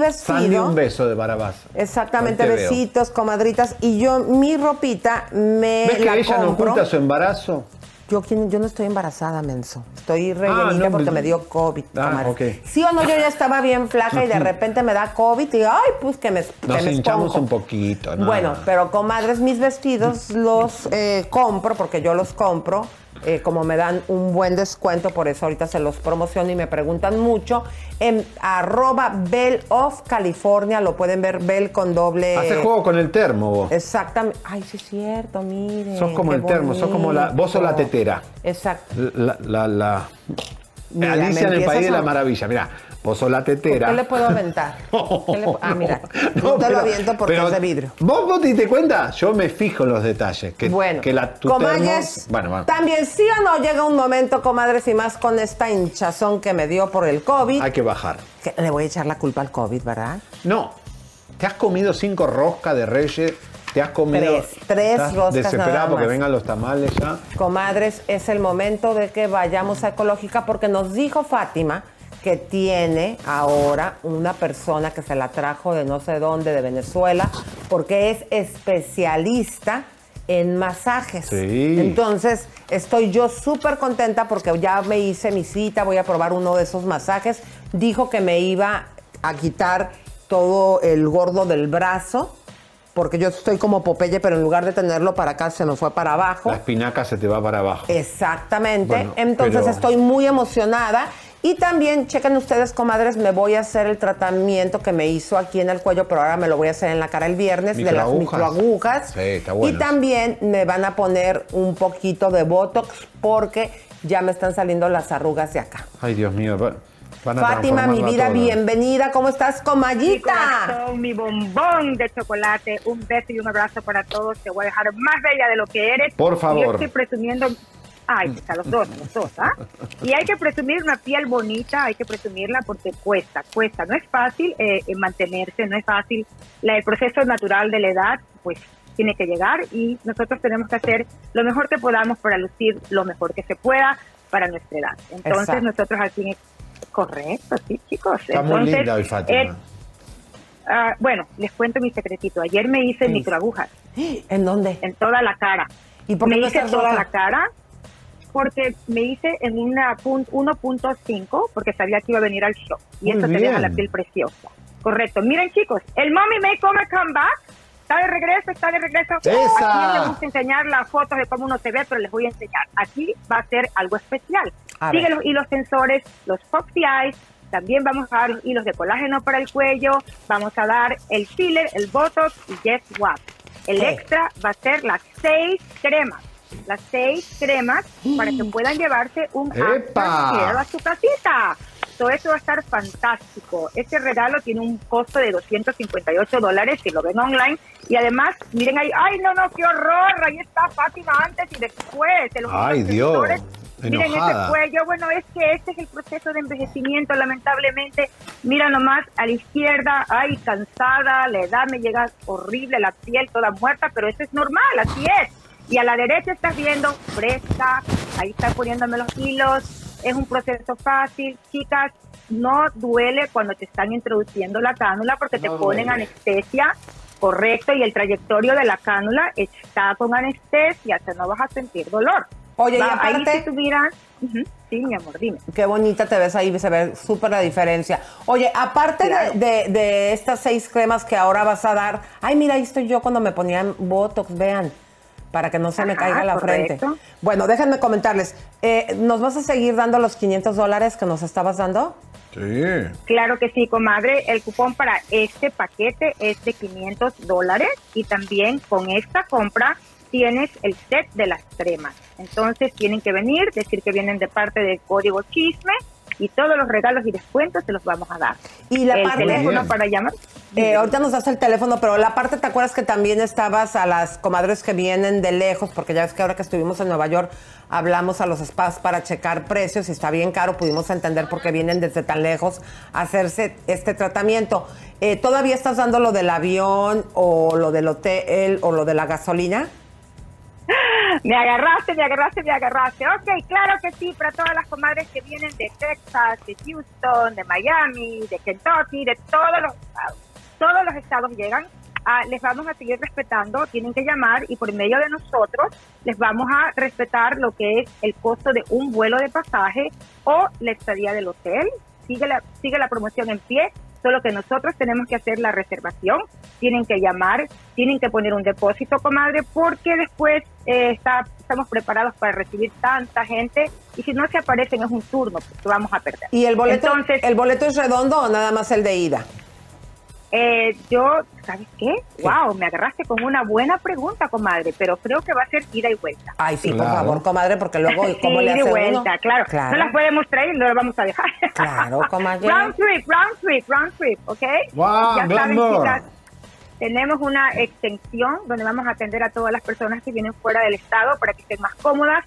Speaker 3: vestido.
Speaker 4: un beso de Barabás.
Speaker 3: Exactamente,
Speaker 4: veo.
Speaker 3: besitos, comadritas. Y yo, mi ropita, me
Speaker 4: ¿Ves que
Speaker 3: la
Speaker 4: ella no oculta su embarazo?
Speaker 3: Yo, ¿quién- yo no estoy embarazada, menso. Estoy rellenita
Speaker 4: Ah, no,
Speaker 3: porque
Speaker 4: pues-
Speaker 3: me dio COVID,
Speaker 4: Ah,
Speaker 3: comadre.
Speaker 4: ok.
Speaker 3: Sí o no, yo ya estaba bien (laughs) flaca y de repente me da COVID y ay, pues que me, que
Speaker 4: Nos
Speaker 3: me
Speaker 4: hinchamos un poquito, ¿no?
Speaker 3: Bueno, pero comadres, mis vestidos los eh, compro porque yo los compro. eh, como me dan un buen descuento, por eso ahorita se los promociono y me preguntan mucho. En arroba Bell of California, lo pueden ver, Bell con doble.
Speaker 4: Hace juego con el termo vos.
Speaker 3: Exactamente. Ay, sí es cierto, mire.
Speaker 4: Sos como el termo, sos como la. Vos sos la
Speaker 3: bonito. Exacto.
Speaker 4: La, la, la-
Speaker 3: Mira,
Speaker 4: Alicia en el País de la Maravilla. Mira, vos sos la tetera.
Speaker 3: ¿Qué le puedo aventar? (laughs) ¿Qué le pu- Ah, mira. No, te lo aviento porque
Speaker 4: pero
Speaker 3: es de vidrio.
Speaker 4: ¿Vos, vos te diste cuenta? Yo me fijo en los detalles. Que,
Speaker 3: Bueno,
Speaker 4: que la,
Speaker 3: comadres,
Speaker 4: termo- Bueno, bueno.
Speaker 3: también sí o no llega un momento, comadres, y más con esta hinchazón que me dio por el COVID.
Speaker 4: Hay que bajar.
Speaker 3: que le voy a echar la culpa al COVID, ¿verdad?
Speaker 4: No. Te has comido cinco roscas de reyes. Te has comido.
Speaker 3: Tres, tres
Speaker 4: Estás
Speaker 3: roscas
Speaker 4: Desesperada
Speaker 3: nada
Speaker 4: porque
Speaker 3: más.
Speaker 4: vengan los tamales ya.
Speaker 3: Comadres, es el momento de que vayamos a Ecológica porque nos dijo Fátima que tiene ahora una persona que se la trajo de no sé dónde, de Venezuela, porque es especialista en masajes.
Speaker 4: Sí.
Speaker 3: Entonces, estoy yo súper contenta porque ya me hice mi cita, voy a probar uno de esos masajes. Dijo que me iba a quitar todo el gordo del brazo, porque yo estoy como Popeye, pero en lugar de tenerlo para acá, se me fue para abajo.
Speaker 4: La espinaca se te va para abajo.
Speaker 3: Exactamente.
Speaker 4: Bueno,
Speaker 3: Entonces
Speaker 4: pero-
Speaker 3: estoy muy emocionada. Y también, chequen ustedes, comadres, me voy a hacer el tratamiento que me hizo aquí en el cuello, pero ahora me lo voy a hacer en la cara el viernes, de las
Speaker 4: Microagujas. Sí, está bueno.
Speaker 3: Y también me van a poner un poquito de Botox porque ya me están saliendo las arrugas de acá.
Speaker 4: Ay, Dios mío.
Speaker 3: Fátima, mi vida, bienvenida. ¿Cómo estás,
Speaker 9: Mi
Speaker 3: comayita?
Speaker 9: corazón, mi bombón de chocolate, un beso y un abrazo para todos. Te voy a dejar más bella de lo que eres.
Speaker 4: Por
Speaker 9: Y
Speaker 4: favor.
Speaker 9: Yo estoy presumiendo. Ay, a los dos, los dos, ¿ah? Y hay que presumir una piel bonita, hay que presumirla porque cuesta, cuesta. No es fácil eh, eh, mantenerse, no es fácil. La- el proceso natural de la edad, pues tiene que llegar y nosotros tenemos que hacer lo mejor que podamos para lucir lo mejor que se pueda para nuestra edad. Entonces
Speaker 3: Exacto.
Speaker 9: nosotros aquí Correcto, sí, chicos.
Speaker 4: Está muy linda hoy, Fátima.
Speaker 9: eh, ah, bueno, les cuento mi secretito. Ayer me hice
Speaker 3: Sí.
Speaker 9: microagujas.
Speaker 3: ¿En dónde?
Speaker 9: En toda la cara.
Speaker 3: ¿Y por qué
Speaker 9: me
Speaker 3: no
Speaker 9: hice toda
Speaker 3: roja?
Speaker 9: la cara porque me hice en una pun- 1.5 porque sabía que iba a venir al show. Y
Speaker 4: Muy
Speaker 9: eso te deja la piel preciosa. Correcto. Miren, chicos, el Mommy Makeover Comeback está de regreso, está de regreso.
Speaker 4: ¡Esa!
Speaker 9: Aquí les gusta enseñar las fotos de cómo uno se ve, pero les voy a enseñar. Aquí va a ser algo especial. Sigue los hilos sensores, los Foxy Eyes, también vamos a dar los hilos de colágeno para el cuello, vamos a dar el filler, el Botox y what? El
Speaker 3: ¿Qué?
Speaker 9: extra va a ser las seis cremas. Las seis cremas para que puedan llevarse un aftercare a su casita. Todo eso va a estar fantástico. Este regalo tiene un costo de 258 dólares si lo ven online. Y además, miren ahí, ¡ay, no, no, qué horror! Ahí está Fátima antes y después. de los
Speaker 4: Ay, Dios.
Speaker 9: sensores. Miren ese
Speaker 4: Enojada.
Speaker 9: cuello. Bueno, es que este es el proceso de envejecimiento, lamentablemente. Mira nomás a la izquierda, ay, cansada, la edad me llega horrible, la piel toda muerta, pero eso es normal, así es. Y a la derecha estás viendo fresca, ahí están poniéndome los hilos, es un proceso fácil. Chicas, no duele cuando te están introduciendo la cánula porque te ponen
Speaker 4: duele.
Speaker 9: anestesia, correcto, y el trayectorio de la cánula está con anestesia, o sea, no vas a sentir dolor.
Speaker 3: Oye, y
Speaker 9: Va, ahí
Speaker 3: aparte-
Speaker 9: si sí, mi amor, dime.
Speaker 3: Qué bonita te ves ahí, se ve súper la diferencia. Oye, aparte de, de estas seis cremas que ahora vas a dar, ay, mira, ahí estoy yo cuando me ponían Botox, vean, para que no se me
Speaker 9: Ajá,
Speaker 3: caiga la
Speaker 9: correcto.
Speaker 3: frente. Bueno, déjenme comentarles, eh, ¿nos vas a seguir dando los 500 dólares que nos estabas dando?
Speaker 4: Sí.
Speaker 9: Claro que sí, comadre. El cupón para este paquete es de 500 dólares y también con esta compra tienes el set de las cremas. Entonces tienen que venir, decir que vienen de parte del código chisme y todos los regalos y descuentos se los vamos a dar.
Speaker 3: Y la
Speaker 9: el
Speaker 3: parte-
Speaker 9: teléfono
Speaker 3: Bien.
Speaker 9: para llamar.
Speaker 3: Eh, ahorita nos das el teléfono, pero la parte, ¿te acuerdas que también estabas a las comadres que vienen de lejos? Porque ya ves que ahora que estuvimos en Nueva York, hablamos a los spas para checar precios y está bien caro, pudimos entender por qué vienen desde tan lejos a hacerse este tratamiento. Eh, ¿Todavía estás dando lo del avión o lo del hotel o lo de la gasolina? (laughs)
Speaker 9: Me agarraste, me agarraste, me agarraste. Ok, claro que sí, para todas las comadres que vienen de Texas, de Houston, de Miami, de Kentucky, de todos los estados. Llegan. ah, les vamos a seguir respetando, tienen que llamar y por medio de nosotros les vamos a respetar lo que es el costo de un vuelo de pasaje o la estadía del hotel. Sigue la, sigue la promoción en pie, solo que nosotros tenemos que hacer la reservación, tienen que llamar, tienen que poner un depósito, comadre, porque después eh, está, estamos preparados para recibir tanta gente y si no se aparecen es un turno pues, que vamos a perder.
Speaker 3: ¿Y el boleto,
Speaker 9: Entonces,
Speaker 3: el boleto es redondo o nada más el de ida?
Speaker 9: Eh, yo, ¿sabes qué? Wow, me agarraste con una buena pregunta, comadre, pero creo que va a ser ida y vuelta.
Speaker 3: Ay, sí, por favor, comadre, porque luego,
Speaker 9: Sí,
Speaker 3: ¿cómo le (laughs)
Speaker 9: ida y
Speaker 3: hace
Speaker 9: vuelta,
Speaker 3: uno?
Speaker 9: claro.
Speaker 3: Claro.
Speaker 9: No las podemos traer y no las vamos a dejar.
Speaker 3: Claro, (laughs) comadre.
Speaker 9: round trip, round trip, round trip, ¿ok?
Speaker 4: Wow,
Speaker 9: ya saben, chicas, tenemos una extensión donde vamos a atender a todas las personas que vienen fuera del estado para que estén más cómodas.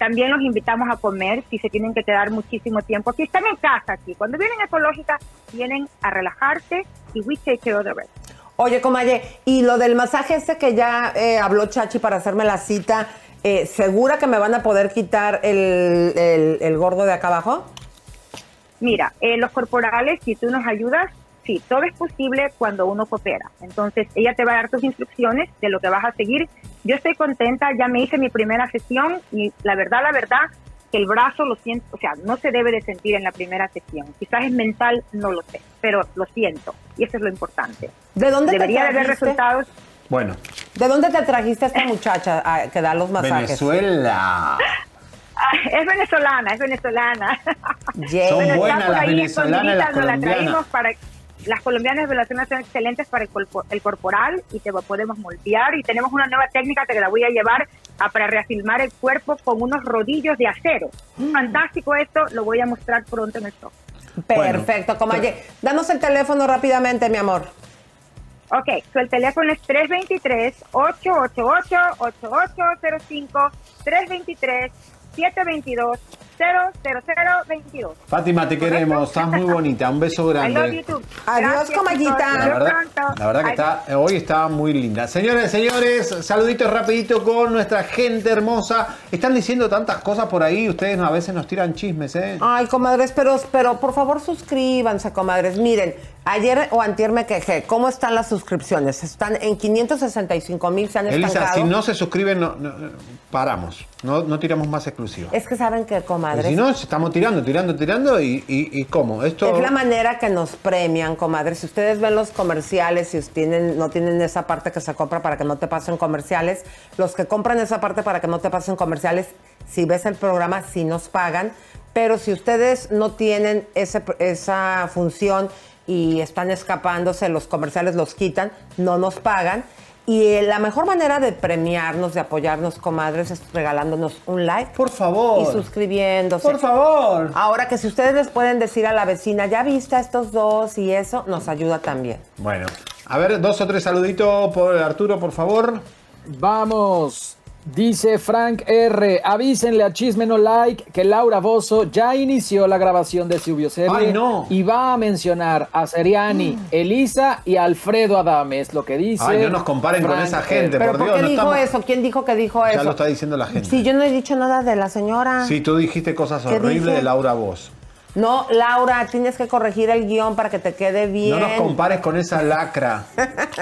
Speaker 9: También los invitamos a comer si se tienen que quedar muchísimo tiempo aquí. Están en casa aquí. Cuando vienen ecológicas, vienen a relajarse y we take care of the rest.
Speaker 3: Oye, comadre, y lo del masaje este que ya eh, habló Chachi para hacerme la cita, eh, ¿segura que me van a poder quitar el, el- el gordo de acá abajo?
Speaker 9: Mira, eh, los corporales, si tú nos ayudas, sí, todo es posible cuando uno coopera. Entonces, ella te va a dar tus instrucciones de lo que vas a seguir. Yo estoy contenta, ya me hice mi primera sesión y la verdad, la verdad, que el brazo lo siento, o sea, no se debe de sentir en la primera sesión. Quizás es mental, no lo sé, pero lo siento y eso es lo importante.
Speaker 3: ¿De dónde te
Speaker 9: Debería de haber
Speaker 3: trajiste?
Speaker 9: resultados.
Speaker 4: Bueno,
Speaker 3: ¿De dónde te trajiste a esta muchacha a- que da los masajes?
Speaker 4: Venezuela.
Speaker 9: Ah, es venezolana, es venezolana.
Speaker 3: Yay.
Speaker 4: Son
Speaker 9: Bueno,
Speaker 4: buenas las
Speaker 9: ahí
Speaker 4: venezolanas y las
Speaker 9: nos la
Speaker 4: colombianas.
Speaker 9: traímos para las colombianas y venezolanas son excelentes para el, corpo- el corporal y te lo podemos moldear y tenemos una nueva técnica que la voy a llevar a, para reafirmar el cuerpo con unos rodillos de acero.
Speaker 4: Mm.
Speaker 9: Fantástico esto, lo voy a mostrar pronto en el show.
Speaker 3: Perfecto, comadre. Danos el teléfono rápidamente, mi amor.
Speaker 9: Ok, so el teléfono es 323-888-8805, 323-722-00022.
Speaker 4: Fátima, te queremos. Estás muy bonita. Un beso (laughs) grande.
Speaker 3: Adiós,
Speaker 9: chicos.
Speaker 4: La verdad, la verdad que está, hoy está muy linda. Señores, señores, saluditos rapidito con nuestra gente hermosa. Están diciendo tantas cosas por ahí, ustedes a veces nos tiran chismes, ¿eh?
Speaker 3: Ay, comadres, pero, pero por favor suscríbanse, comadres. Miren, ayer o antier me quejé. ¿Cómo están las suscripciones? Están en 565 mil, se han
Speaker 4: Elisa,
Speaker 3: estancado.
Speaker 4: si no se suscriben, no, paramos. No, no tiramos más exclusivos.
Speaker 3: Es que saben que, comadres,
Speaker 4: Si no, estamos tirando, tirando, tirando y, y, y ¿cómo? Esto...
Speaker 3: Es la manera que nos premian, comadre. Si ustedes ven los comerciales, si ustedes tienen, no tienen esa parte que se compra para que no te pasen comerciales, los que compran esa parte para que no te pasen comerciales, si ves el programa, sí nos pagan. Pero si ustedes no tienen ese- esa función y están escapándose, los comerciales los quitan, no nos pagan. Y eh, la mejor manera de premiarnos, de apoyarnos, comadres, es regalándonos un like.
Speaker 4: Por favor.
Speaker 3: Y suscribiéndose.
Speaker 4: Por favor.
Speaker 3: Ahora que si ustedes les pueden decir a la vecina, ya viste a estos dos y eso, nos ayuda también.
Speaker 4: Bueno, a ver, dos o tres saluditos por Arturo, por favor.
Speaker 5: Vamos. Dice Frank R. Avísenle a Chisme No Like que Laura Bozo ya inició la grabación de su bioserie
Speaker 4: Ay, no.
Speaker 5: y va a mencionar a Seriani, Elisa y Alfredo Adame. Es lo que dice.
Speaker 4: Ay, no nos comparen con esa gente,
Speaker 3: ¿Pero
Speaker 4: por
Speaker 3: por
Speaker 4: Dios.
Speaker 3: qué
Speaker 4: no
Speaker 3: dijo
Speaker 4: estamos-
Speaker 3: eso? ¿Quién dijo que dijo eso?
Speaker 4: Ya lo está diciendo la gente.
Speaker 3: Sí, yo no he dicho nada de la señora.
Speaker 4: Sí, tú dijiste cosas
Speaker 3: ¿Qué
Speaker 4: horribles de Laura Voz.
Speaker 3: No, Laura, tienes que corregir el guion para que te quede bien.
Speaker 4: No nos compares con esa lacra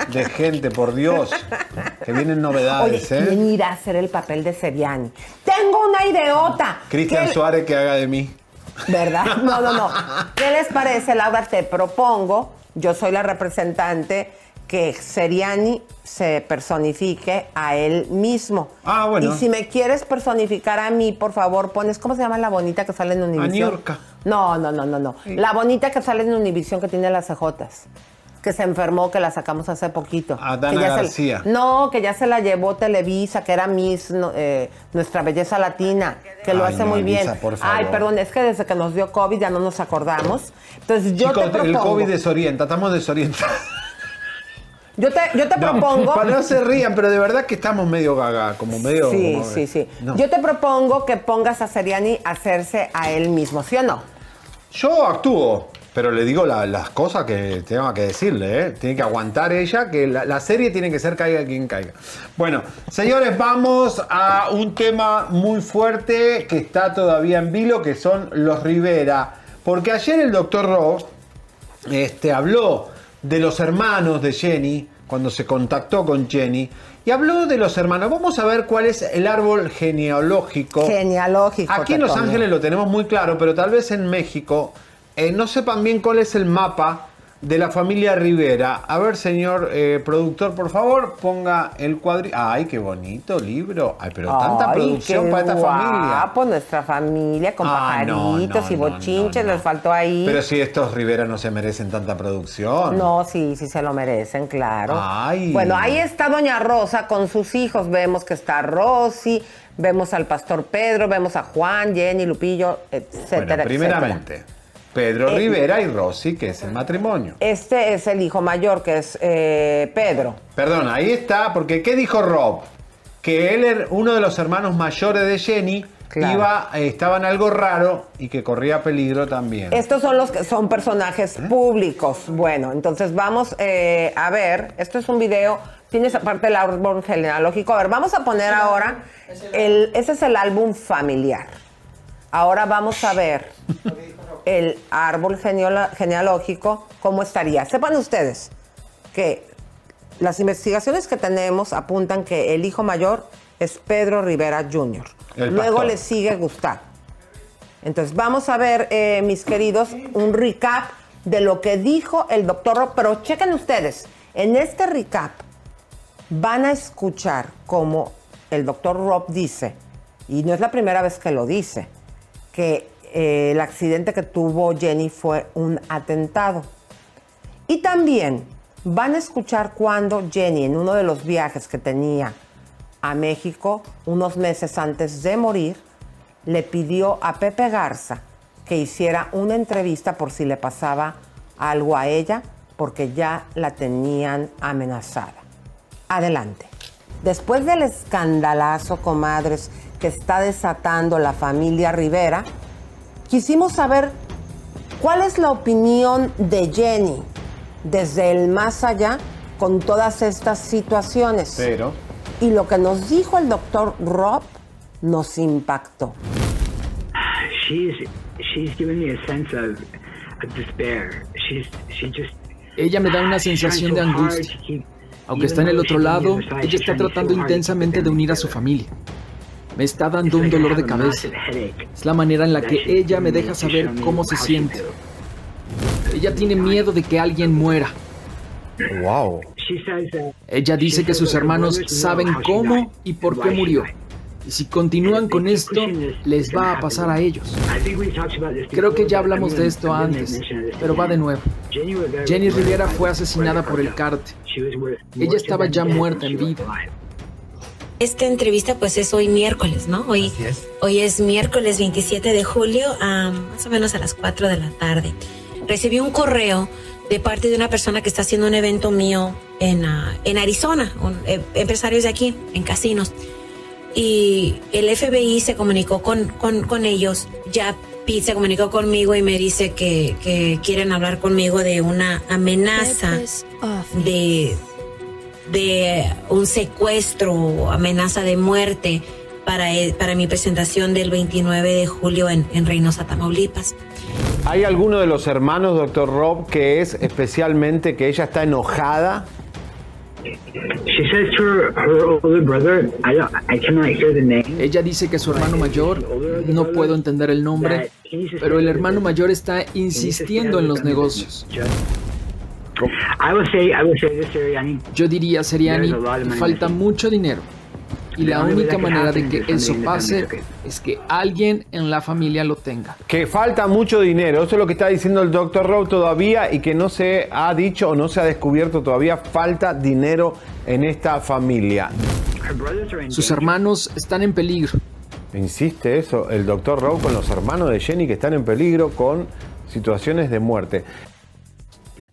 Speaker 4: de gente, por Dios. Que vienen
Speaker 3: Oye,
Speaker 4: novedades, ¿eh?
Speaker 3: ¿quién irá a hacer el papel de Seriani? Tengo una ideota.
Speaker 4: Cristian
Speaker 3: ¿Qué-
Speaker 4: Suárez que haga de mí.
Speaker 3: ¿Verdad? No, no, no. (laughs) ¿Qué les parece, Laura? Te propongo, yo soy la representante, que Seriani se personifique a él mismo.
Speaker 4: Ah, bueno.
Speaker 3: Y si me quieres personificar a mí, por favor, pones, ¿cómo se llama la bonita que sale en Univisión?
Speaker 4: Niurka.
Speaker 3: No, no, no, no, no. La bonita que sale en Univisión que tiene las cejotas. Que se enfermó, que la sacamos hace poquito.
Speaker 4: A Dana
Speaker 3: Que ya se-
Speaker 4: García.
Speaker 3: no, que ya se la llevó Televisa, que era Miss no, eh, Nuestra Belleza Latina, que lo
Speaker 4: Ay,
Speaker 3: hace
Speaker 4: no,
Speaker 3: muy bien.
Speaker 4: Elisa, por favor.
Speaker 3: Ay, perdón, es que desde que nos dio COVID ya no nos acordamos. Entonces yo
Speaker 4: Chicos,
Speaker 3: te propongo.
Speaker 4: el COVID desorienta, estamos desorientados.
Speaker 3: Yo te, yo te
Speaker 4: No,
Speaker 3: propongo.
Speaker 4: Para no se rían, pero de verdad que estamos medio gaga, como medio.
Speaker 3: Sí,
Speaker 4: como-
Speaker 3: sí, sí.
Speaker 4: No.
Speaker 3: Yo te propongo que pongas a Seriani a hacerse a él mismo, ¿sí o no?
Speaker 4: Yo actúo, pero le digo la- las cosas que tengo que decirle, ¿eh? Tiene que aguantar ella, que la, la serie tiene que ser caiga quien caiga. Bueno, señores, vamos a un tema muy fuerte que está todavía en vilo, que son los Rivera. Porque ayer el doctor Ross este, habló de los hermanos de Jenny, cuando se contactó con Jenny, y habló de los hermanos. Vamos a ver cuál es el árbol genealógico.
Speaker 3: Genealógico.
Speaker 4: Aquí en Los. Ángeles lo tenemos muy claro, pero tal vez en México eh, no sepan bien cuál es el mapa de la familia Rivera. A ver, señor eh, productor, por favor, ponga el cuadrito. ¡Ay, qué bonito libro! ¡Ay, pero tanta
Speaker 3: Ay,
Speaker 4: producción para esta familia!
Speaker 3: guapo, nuestra familia con
Speaker 4: Ah,
Speaker 3: pajaritos
Speaker 4: no,
Speaker 3: y bochinches,
Speaker 4: no, no.
Speaker 3: les faltó ahí.
Speaker 4: Pero si estos Rivera no se merecen tanta producción.
Speaker 3: No, sí, sí se lo merecen, claro.
Speaker 4: Ay.
Speaker 3: Bueno, ahí está Doña Rosa con sus hijos. Vemos que está Rosy, vemos al pastor Pedro, vemos a Juan, Jenny, Lupillo, etcétera,
Speaker 4: Bueno, primeramente,
Speaker 3: etcétera.
Speaker 4: Pedro
Speaker 3: Eh,
Speaker 4: Rivera y Rosy, que es el matrimonio.
Speaker 3: Este es el hijo mayor, que es eh, Pedro.
Speaker 4: Perdón, ahí está, porque ¿qué dijo Rob? Que él era uno de los hermanos mayores de Jenny,
Speaker 3: Claro.
Speaker 4: iba, eh, estaba en algo raro y que corría peligro también.
Speaker 3: Estos son los que son personajes públicos. Bueno, entonces vamos eh, a ver. Esto es un video. Tienes aparte el árbol genealógico. A ver, vamos a poner ahora. El, ese es el álbum familiar. Ahora vamos a ver el árbol genealógico, cómo estaría. Sepan ustedes que las investigaciones que tenemos apuntan que el hijo mayor es Pedro Rivera Jr.
Speaker 4: El
Speaker 3: Luego
Speaker 4: pastor.
Speaker 3: le sigue Gustavo. Entonces vamos a ver, eh, mis queridos, un recap de lo que dijo el doctor Rob. Pero chequen ustedes, en este recap van a escuchar cómo el doctor Rob dice, y no es la primera vez que lo dice, que eh, el accidente que tuvo Jenny fue un atentado. Y también van a escuchar cuando Jenny, en uno de los viajes que tenía a México, unos meses antes de morir, le pidió a Pepe Garza que hiciera una entrevista por si le pasaba algo a ella, porque ya la tenían amenazada. Adelante. Después del escandalazo, comadres, que está desatando la familia Rivera, quisimos saber cuál es la opinión de Jenny desde el más allá con todas estas situaciones.
Speaker 4: Pero,
Speaker 3: Y lo que nos dijo el doctor Rob nos impactó.
Speaker 13: she's she's giving me a sense of, of despair. She's she just
Speaker 14: Ella me da una sensación de angustia. Aunque está en el otro lado, ella está tratando intensamente de unir a su familia. Me está dando un dolor de cabeza. Es la manera en la que ella me deja saber cómo se siente. Ella tiene miedo de que alguien muera.
Speaker 4: wow.
Speaker 14: Ella dice que sus hermanos saben cómo y por qué murió. Y si continúan con esto, les va a pasar a ellos. Creo que ya hablamos de esto antes, pero va de nuevo.
Speaker 13: Jenny Rivera,
Speaker 14: fue asesinada por el
Speaker 13: cartel.
Speaker 14: cártel. Ella estaba ya muerta en vida.
Speaker 15: Esta entrevista pues es hoy miércoles, ¿no? Hoy, hoy es miércoles 27 de julio, a más o menos a las 4 de la tarde. Recibí un correo de parte de una persona que está haciendo un evento mío en, ah, en Arizona, un- eh, empresarios de aquí, en casinos. y el FBI se comunicó con, con, con ellos. Ya Pete se comunicó conmigo y me dice que, que quieren hablar conmigo de una amenaza de, de un secuestro o amenaza de muerte para, el- para mi presentación del 29 de julio en, en Reynosa, Tamaulipas.
Speaker 4: ¿Hay alguno de los hermanos, doctor Rob, que es especialmente que ella está enojada?
Speaker 13: She says to her, her older brother, I, don't, I cannot hear the name.
Speaker 14: Ella dice que su hermano mayor, no puedo entender el nombre, pero el hermano mayor está insistiendo en los negocios. Yo diría, Seriani, falta mucho dinero. Y la única manera de que eso pase es que alguien en la familia lo tenga.
Speaker 4: Que falta mucho dinero, eso es lo que está diciendo el doctor Rob todavía y que no se ha dicho o no se ha descubierto todavía, falta dinero en esta familia.
Speaker 14: Sus hermanos están en peligro.
Speaker 4: Insiste eso, el doctor Rob con los hermanos de Jenny que están en peligro con situaciones de muerte.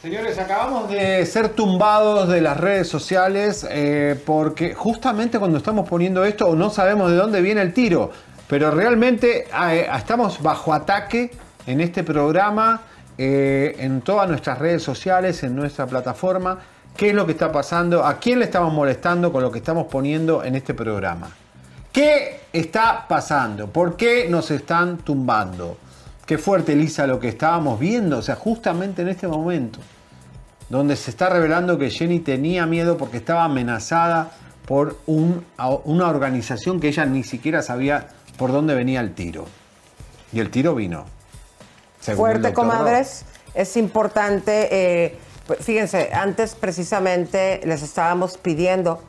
Speaker 4: Señores, acabamos de ser tumbados de las redes sociales eh, porque justamente cuando estamos poniendo esto no sabemos de dónde viene el tiro, pero realmente eh, estamos bajo ataque en este programa, eh, en todas nuestras redes sociales, en nuestra plataforma. ¿Qué es lo que está pasando? ¿A quién le estamos molestando con lo que estamos poniendo en este programa? ¿Qué está pasando? ¿Por qué nos están tumbando? Qué fuerte, Elisa, lo que estábamos viendo, o sea, justamente en este momento, donde se está revelando que Jenny tenía miedo porque estaba amenazada por un- una organización que ella ni siquiera sabía por dónde venía el tiro. Y el tiro vino.
Speaker 3: Fuerte, comadres. Es importante, eh, fíjense, antes precisamente les estábamos pidiendo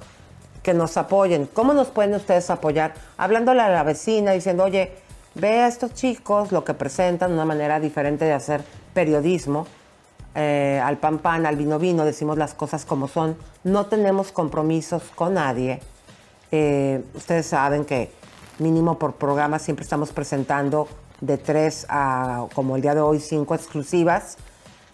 Speaker 3: que nos apoyen. ¿Cómo nos pueden ustedes apoyar? Hablándole a la vecina, diciendo, oye, ve a estos chicos lo que presentan, una manera diferente de hacer periodismo. Eh, al pan pan, al vino vino, decimos las cosas como son. No tenemos compromisos con nadie. Eh, ustedes saben que mínimo por programa siempre estamos presentando de tres a, como el día de hoy, cinco exclusivas.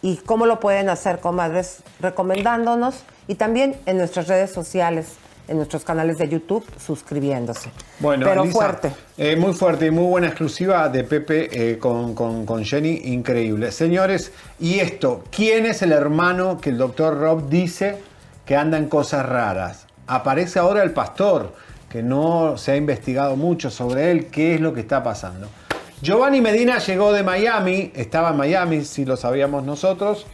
Speaker 3: ¿Y cómo lo pueden hacer, comadres? Recomendándonos y también en nuestras redes sociales, en nuestros canales de YouTube, suscribiéndose.
Speaker 4: Bueno,
Speaker 3: Pero fuerte.
Speaker 4: eh, muy fuerte y muy buena exclusiva de Pepe eh, con, con- con Jenny, increíble. Señores, y esto, ¿quién es el hermano que el doctor Rob dice que anda en cosas raras? Aparece ahora el pastor, que no se ha investigado mucho sobre él, qué es lo que está pasando. Giovanni Medina llegó de Miami, estaba en Miami, si lo sabíamos nosotros,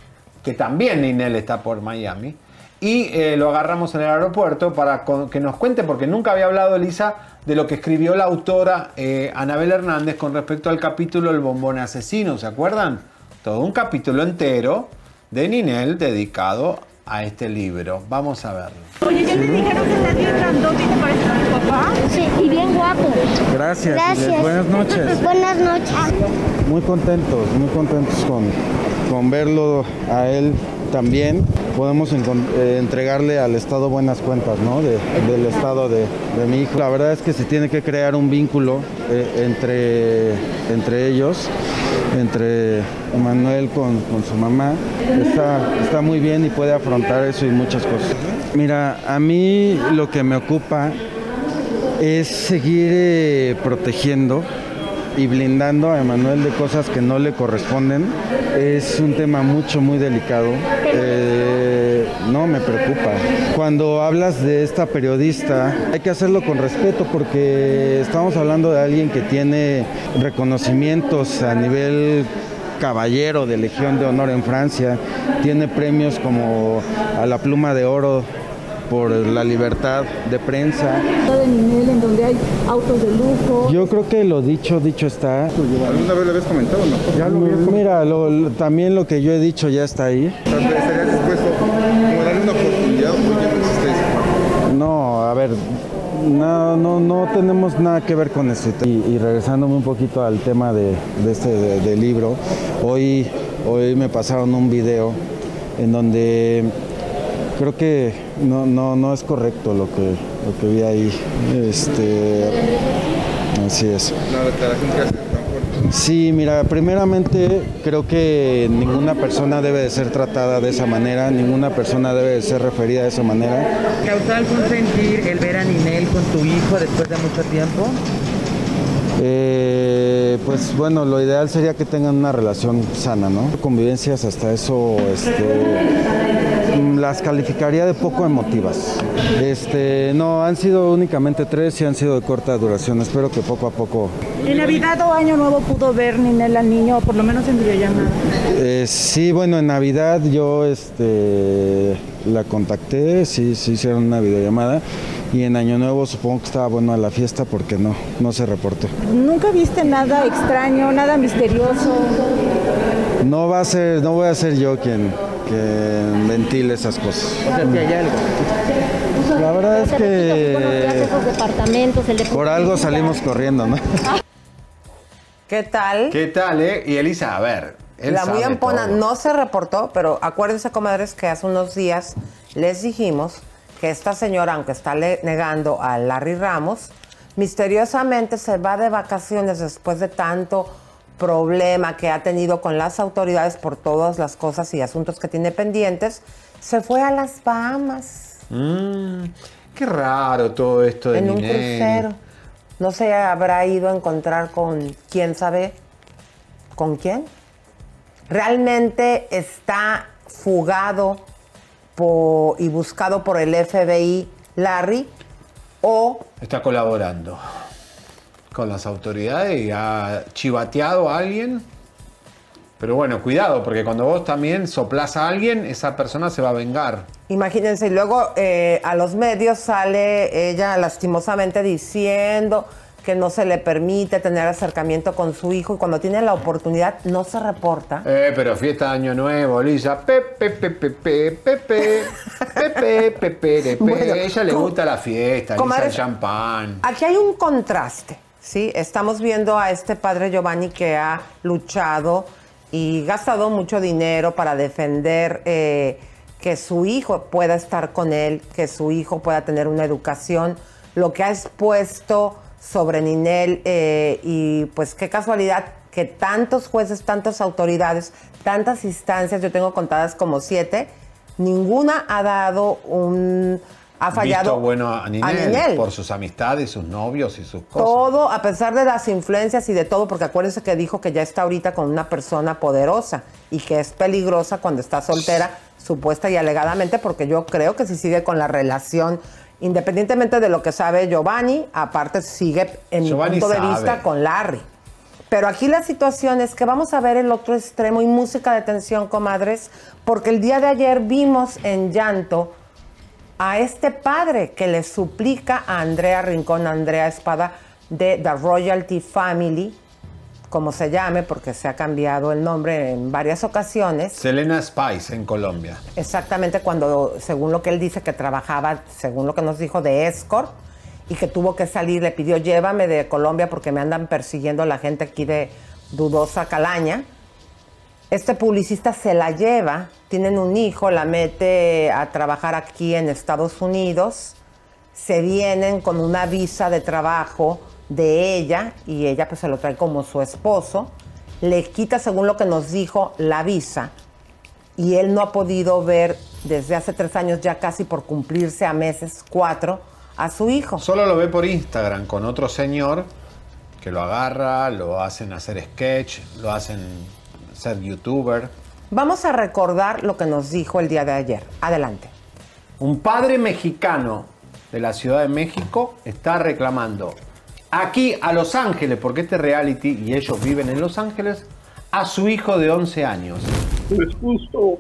Speaker 4: que también Ninel está por Miami. Y eh, lo agarramos en el aeropuerto para con- que nos cuente, porque nunca había hablado Elisa de lo que escribió la autora eh, Anabel Hernández con respecto al capítulo El bombón asesino, ¿se acuerdan? Todo un capítulo entero de Ninel dedicado a este libro. Vamos a verlo.
Speaker 16: Oye, ya me dijeron que estás bien grandote y te pareces a mi papá.
Speaker 17: Sí, y bien guapo.
Speaker 18: Gracias.
Speaker 17: Gracias.
Speaker 18: Buenas noches. (laughs)
Speaker 17: Buenas noches.
Speaker 18: Muy contentos, muy contentos con, con verlo a él también. Podemos eh, entregarle al Estado buenas cuentas, ¿no? De- del Estado de, mi hijo. La verdad es que se tiene que crear un vínculo eh, entre, entre ellos, entre Emanuel con, su mamá. Está, muy bien y puede afrontar eso y muchas cosas. Mira, a mí lo que me ocupa es seguir eh, protegiendo y blindando a Emanuel de cosas que no le corresponden. Es un tema mucho, muy delicado. No me preocupa. Cuando hablas de esta periodista, hay que hacerlo con respeto porque estamos hablando de alguien que tiene reconocimientos a nivel caballero de Legión de Honor en Francia, tiene premios como a la pluma de oro por la libertad de prensa.
Speaker 16: de Ninel, en donde hay autos de lujo.
Speaker 18: Yo creo que lo dicho, dicho está.
Speaker 19: ¿Alguna vez le habías comentado o no? Ya lo habías
Speaker 18: Mira, lo- lo- también lo que yo he dicho ya está ahí.
Speaker 19: ¿Estarías dispuesto como darle una oportunidad o ya no existe eso?
Speaker 18: No, No, no, no tenemos nada que ver con eso. Y, y regresándome un poquito al tema de, este de- libro, hoy, hoy me pasaron un video en donde creo que no, no, no es correcto lo que, lo que vi ahí. Este, así es.
Speaker 19: La declaración que hace.
Speaker 18: Sí, mira, primeramente creo que ninguna persona debe de ser tratada de esa manera, ninguna persona debe de ser referida de esa manera.
Speaker 17: ¿Causó algún sentir el ver a Ninel con tu hijo después de mucho tiempo?
Speaker 18: Eh, pues bueno, lo ideal sería que tengan una relación sana, ¿no? Convivencias hasta eso, este, las calificaría de poco emotivas. Este, no, han sido únicamente tres y han sido de corta duración. Espero que poco a poco.
Speaker 16: ¿En Navidad o Año Nuevo pudo ver Ninel al niño, por lo menos en videollamada?
Speaker 18: Eh, sí, bueno, en Navidad yo, este, la contacté, sí, sí hicieron una videollamada y en Año Nuevo supongo que estaba bueno a la fiesta porque no, no se reportó.
Speaker 16: ¿Nunca viste nada extraño, nada misterioso?
Speaker 18: No va a ser, no voy a ser yo quien, quien ventile esas cosas.
Speaker 17: O sea, si hay algo.
Speaker 18: La verdad es que
Speaker 20: departamentos,
Speaker 18: por algo salimos corriendo, ¿no?
Speaker 3: ¿Qué tal?
Speaker 4: ¿Qué tal, eh? Y Elisa, a ver. él
Speaker 3: la muy ampona
Speaker 4: todo.
Speaker 3: no se reportó, pero acuérdense, comadres, que hace unos días les dijimos que esta señora, aunque está negando a Larry Ramos, misteriosamente se va de vacaciones después de tanto problema que ha tenido con las autoridades por todas las cosas y asuntos que tiene pendientes, se fue a las Bahamas
Speaker 4: Mm, qué raro todo esto de
Speaker 3: en un crucero. No se habrá ido a encontrar con quién sabe con quién. Realmente está fugado y buscado por el FBI Larry o
Speaker 4: Está colaborando con las autoridades y ha chivateado a alguien. Pero bueno, cuidado, porque cuando vos también soplás a alguien, esa persona se va a vengar.
Speaker 3: Imagínense, y luego eh, a los medios sale ella lastimosamente diciendo que no se le permite tener acercamiento con su hijo y cuando tiene la oportunidad no se reporta.
Speaker 4: Eh, pero fiesta de Año Nuevo, Elisa. Pepe, pepe, pepe, pepe, pepe, pepe, pepe. (laughs)
Speaker 3: Bueno,
Speaker 4: ella le gusta la fiesta,
Speaker 3: comadre-
Speaker 4: el champán.
Speaker 3: Aquí hay un contraste, ¿sí? Estamos viendo a este padre Giovanni que ha luchado y gastado mucho dinero para defender eh, que su hijo pueda estar con él, que su hijo pueda tener una educación, lo que ha expuesto sobre Ninel eh, y pues qué casualidad que tantos jueces, tantas autoridades, tantas instancias, yo tengo contadas como siete, ninguna ha dado un... ha fallado
Speaker 4: Visto bueno a Ninel,
Speaker 3: Ninel.
Speaker 4: por sus amistades, sus novios y sus cosas.
Speaker 3: Todo, a pesar de las influencias y de todo, porque acuérdense que dijo que ya está ahorita con una persona poderosa y que es peligrosa cuando está soltera, supuesta y alegadamente, porque yo creo que si sigue con la relación, independientemente de lo que sabe Giovanni, aparte sigue en
Speaker 4: Giovanni
Speaker 3: mi punto de vista con Larry. Pero aquí la situación es que vamos a ver el otro extremo y música de tensión, comadres, porque el día de ayer vimos en llanto a este padre que le suplica a Andrea Rincón, a Andrea Espada, de The Royalty Family, como se llame, porque se ha cambiado el nombre en varias ocasiones.
Speaker 4: Selena Spice en Colombia.
Speaker 3: Exactamente cuando, según lo que él dice, que trabajaba, según lo que nos dijo, de escort y que tuvo que salir, le pidió llévame de Colombia porque me andan persiguiendo la gente aquí de dudosa calaña. Este publicista se la lleva, tienen un hijo, la mete a trabajar aquí en Estados Unidos, se vienen con una visa de trabajo de ella y ella pues se lo trae como su esposo, le quita según lo que nos dijo la visa y él no ha podido ver desde hace tres años ya casi por cumplirse a meses, cuatro, a su hijo.
Speaker 4: Solo lo ve por Instagram con otro señor que lo agarra, lo hacen hacer sketch, lo hacen ser youtuber.
Speaker 3: Vamos a recordar lo que nos dijo el día de ayer. Adelante.
Speaker 4: Un padre mexicano de la Ciudad de México está reclamando aquí a Los Ángeles, porque este reality y ellos viven en Los Ángeles, a su hijo de 11 años.
Speaker 21: No es justo.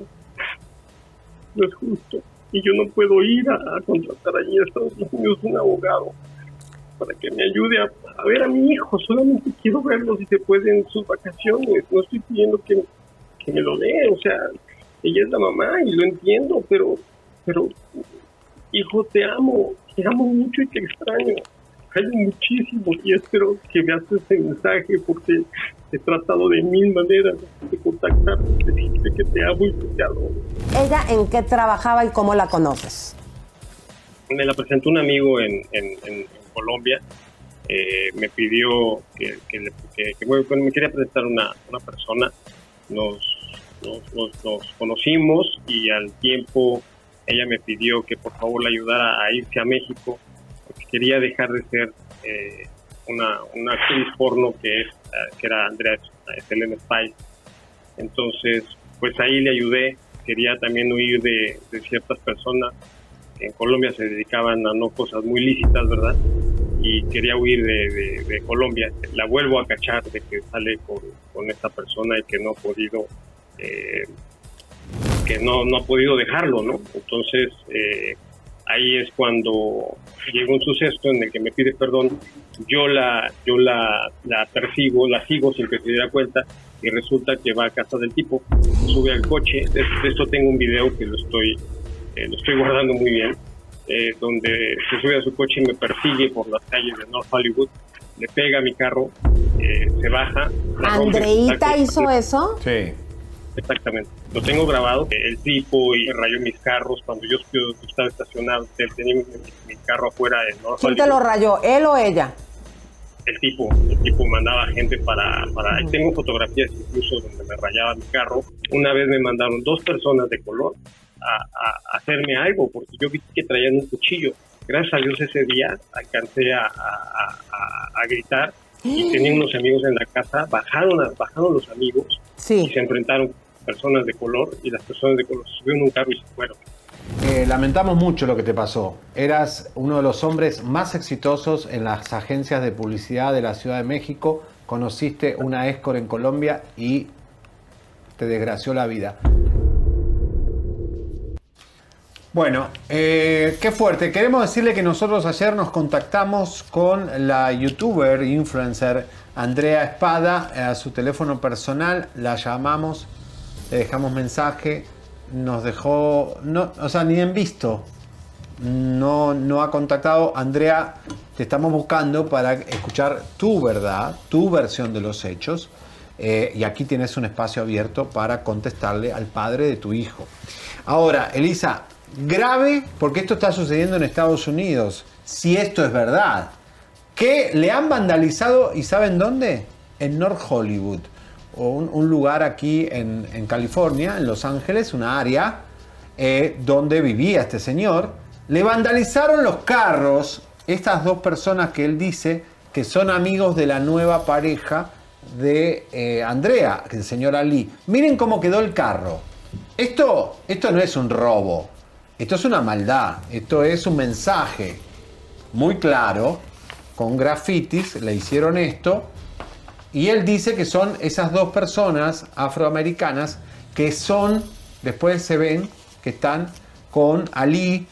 Speaker 21: No es justo. Y yo no puedo ir a, a contratar allí a Estados Unidos un abogado para que me ayude a, a ver a mi hijo. Solamente quiero verlo si se puede en sus vacaciones. No estoy pidiendo que, que me lo dé. O sea, ella es la mamá y lo entiendo, pero, pero, hijo, te amo. te amo mucho y te extraño. Hay muchísimo y espero que veas este mensaje porque he tratado de mil maneras de contactarte, de decirte que te amo y que te adoro.
Speaker 3: ¿Ella en qué trabajaba y cómo la conoces?
Speaker 21: Me la presentó un amigo en, en, Colombia. Eh, me pidió que, que, le- que- que, bueno, me quería presentar una, una persona. Nos, nos, nos- conocimos y al tiempo ella me pidió que por favor la ayudara a irse a México porque quería dejar de ser eh, una, una actriz porno que, es, eh, que era Andrea eh, Selena Spice. Entonces, pues ahí le ayudé. Quería también huir de, ciertas personas que en Colombia se dedicaban a no cosas muy lícitas, ¿verdad? Y quería huir de Colombia. La vuelvo a cachar de que sale con, con esta persona y que no ha podido, eh, que no, no ha podido dejarlo, ¿no? Entonces, eh, ahí es cuando llega un suceso en el que me pide perdón, yo la, yo la, la persigo, la sigo sin que se diera cuenta y resulta que va a casa del tipo, sube al coche, de, de esto tengo un video que lo estoy, eh, lo estoy guardando muy bien, eh, donde se sube a su coche y me persigue por las calles de North Hollywood, le pega a mi carro, eh, se baja. rompe,
Speaker 3: ¿Andreita hizo eso?
Speaker 4: Sí.
Speaker 21: Exactamente. Lo tengo grabado. El tipo y rayó mis carros cuando yo, yo estaba estacionado. Él tenía mi, mi carro afuera de North
Speaker 3: ¿Quién te lo rayó, él o ella?
Speaker 21: El tipo, el tipo mandaba gente para, para... Tengo fotografías incluso donde me rayaba mi carro. Una vez me mandaron dos personas de color a, a- a hacerme algo porque yo vi que traían un cuchillo. Gracias a Dios ese día alcancé a, a- gritar y (gasps) tenía unos amigos en la casa. Bajaron, bajaron los amigos y se enfrentaron personas de color y las personas de color subieron un carro y se fueron.
Speaker 4: Eh, lamentamos mucho lo que te pasó. Eras uno de los hombres más exitosos en las agencias de publicidad de la Ciudad de México. Conociste una escort en Colombia y te desgració la vida. Bueno, eh, qué fuerte. Queremos decirle que nosotros ayer nos contactamos con la youtuber, influencer Andrea Espada a su teléfono personal. La llamamos, le dejamos mensaje, nos dejó, no, o sea, ni en visto. No, no ha contactado. Andrea, te estamos buscando para escuchar tu verdad, tu versión de los hechos. Eh, y aquí tienes un espacio abierto para contestarle al padre de tu hijo. Ahora, Elisa, grave porque esto está sucediendo en Estados Unidos. Si esto es verdad, que le han vandalizado, ¿y saben dónde? En North Hollywood, o un, lugar aquí en, en California, en Los Ángeles, una área eh, donde vivía este señor. Le vandalizaron los carros, estas dos personas que él dice que son amigos de la nueva pareja de eh, Andrea, el señor Ali. Miren cómo quedó el carro. Esto, esto no es un robo, esto es una maldad, esto es un mensaje muy claro, con grafitis, le hicieron esto, y él dice que son esas dos personas afroamericanas que son, después se ven que están con Ali,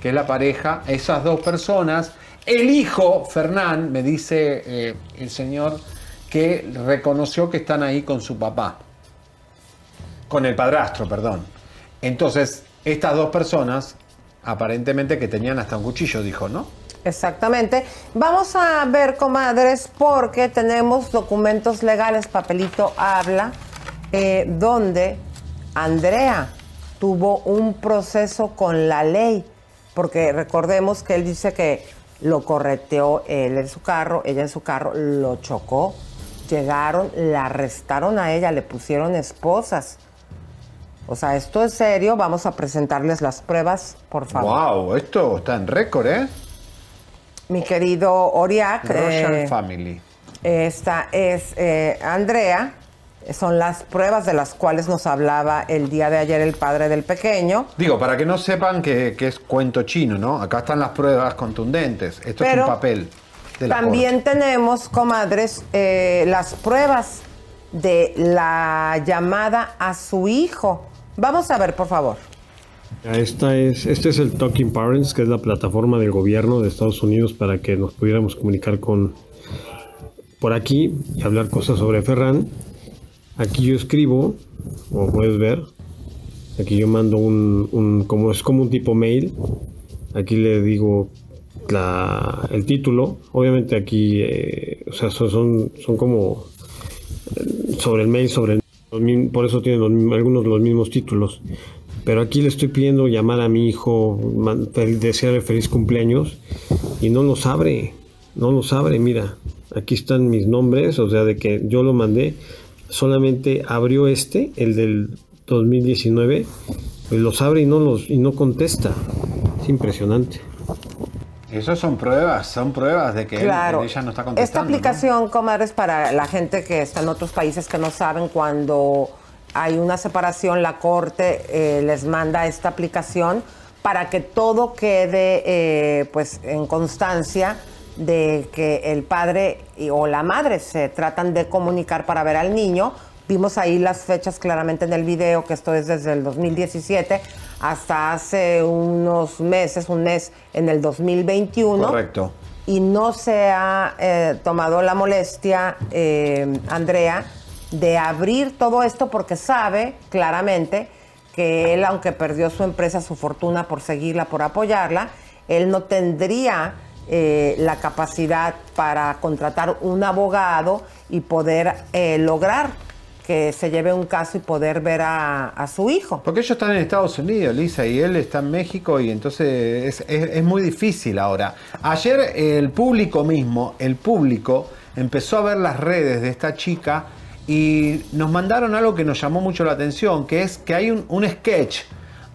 Speaker 4: que es la pareja, esas dos personas. El hijo, Fernán, me dice eh, el señor, que reconoció que están ahí con su papá, con el padrastro, perdón. Entonces, estas dos personas, aparentemente que tenían hasta un cuchillo, dijo, ¿no?
Speaker 3: Exactamente. Vamos a ver, comadres, porque tenemos documentos legales, papelito habla, eh, donde Andrea tuvo un proceso con la ley, porque recordemos que él dice que lo correteó él en su carro, ella en su carro, lo chocó, llegaron, la arrestaron a ella, le pusieron esposas. O sea, esto es serio, vamos a presentarles las pruebas, por favor.
Speaker 4: ¡Wow! Esto está en récord, ¿eh?
Speaker 3: Mi querido Oriac, eh,
Speaker 4: Family.
Speaker 3: esta es eh, Andrea, son las pruebas de las cuales nos hablaba el día de ayer el padre del pequeño.
Speaker 4: Digo, para que no sepan que, que es cuento chino, ¿no? Acá están las pruebas contundentes. Esto es un papel. de la
Speaker 3: También tenemos, comadres, eh, las pruebas de la llamada a su hijo. Vamos a ver, por favor.
Speaker 20: Esta es, este es el Talking Parents, que es la plataforma del gobierno de Estados Unidos para que nos pudiéramos comunicar con por aquí y hablar cosas sobre Ferran. Aquí yo escribo, como puedes ver, aquí yo mando un, un- como es como un tipo mail. Aquí le digo el título. Obviamente aquí, eh, o sea, son, son, son como sobre el mail, sobre por eso tienen algunos los mismos títulos. Pero aquí le estoy pidiendo llamar a mi hijo, desearle feliz cumpleaños y no los abre, no los abre. Mira, aquí están mis nombres, o sea, de que yo lo mandé, solamente abrió este, el del 2019, pues los abre y no los y no contesta. Es impresionante.
Speaker 4: Eso son pruebas, son pruebas de que él-
Speaker 3: Claro.
Speaker 4: ella no está
Speaker 3: Esta
Speaker 4: contestando. ¿no?
Speaker 3: aplicación, comadres, para la gente que está en otros países que no saben, cuando hay una separación, la corte eh, les manda esta aplicación para que todo quede eh, pues en constancia de que el padre y- o la madre se tratan de comunicar para ver al niño. Vimos ahí las fechas claramente en el video, que esto es desde el 2017 hasta hace unos meses, un mes en el 2021
Speaker 4: Correcto.
Speaker 3: y no se ha eh, tomado la molestia, Andrea, de abrir todo esto porque sabe claramente que él, aunque perdió su empresa, su fortuna por seguirla, por apoyarla, él no tendría eh, la capacidad para contratar un abogado y poder eh, lograr que se lleve un caso y poder ver a, su hijo.
Speaker 4: Porque ellos están en Estados Unidos, Lisa, y él está en México, y entonces es, es- muy difícil ahora. Ayer el público mismo, el público, empezó a ver las redes de esta chica y nos mandaron algo que nos llamó mucho la atención, que es que hay un, un sketch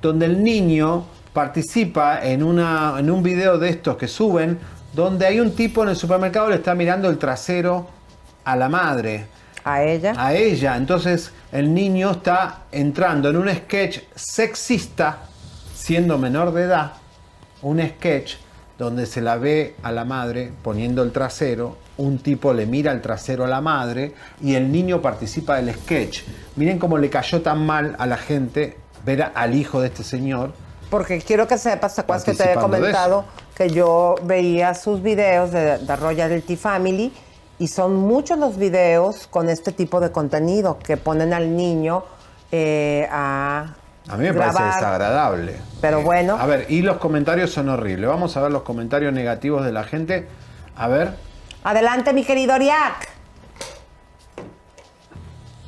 Speaker 4: donde el niño participa en, una, en un video de estos que suben, donde hay un tipo en el supermercado le está mirando el trasero a la madre.
Speaker 3: ¿A ella?
Speaker 4: A ella. Entonces el niño está entrando en un sketch sexista, siendo menor de edad, un sketch donde se la ve a la madre poniendo el trasero, un tipo le mira el trasero a la madre y el niño participa del sketch. Miren cómo le cayó tan mal a la gente ver a- al hijo de este señor.
Speaker 3: Porque quiero que sepas, ¿te acuerdas que te había comentado que yo veía sus videos de, de Royalty Family y son muchos los videos con este tipo de contenido que ponen al niño eh, a
Speaker 4: A mí me parece desagradable.
Speaker 3: Pero bueno.
Speaker 4: A ver, y los comentarios son horribles. Vamos a ver los comentarios negativos de la gente. A ver.
Speaker 3: Adelante, mi querido Oriac.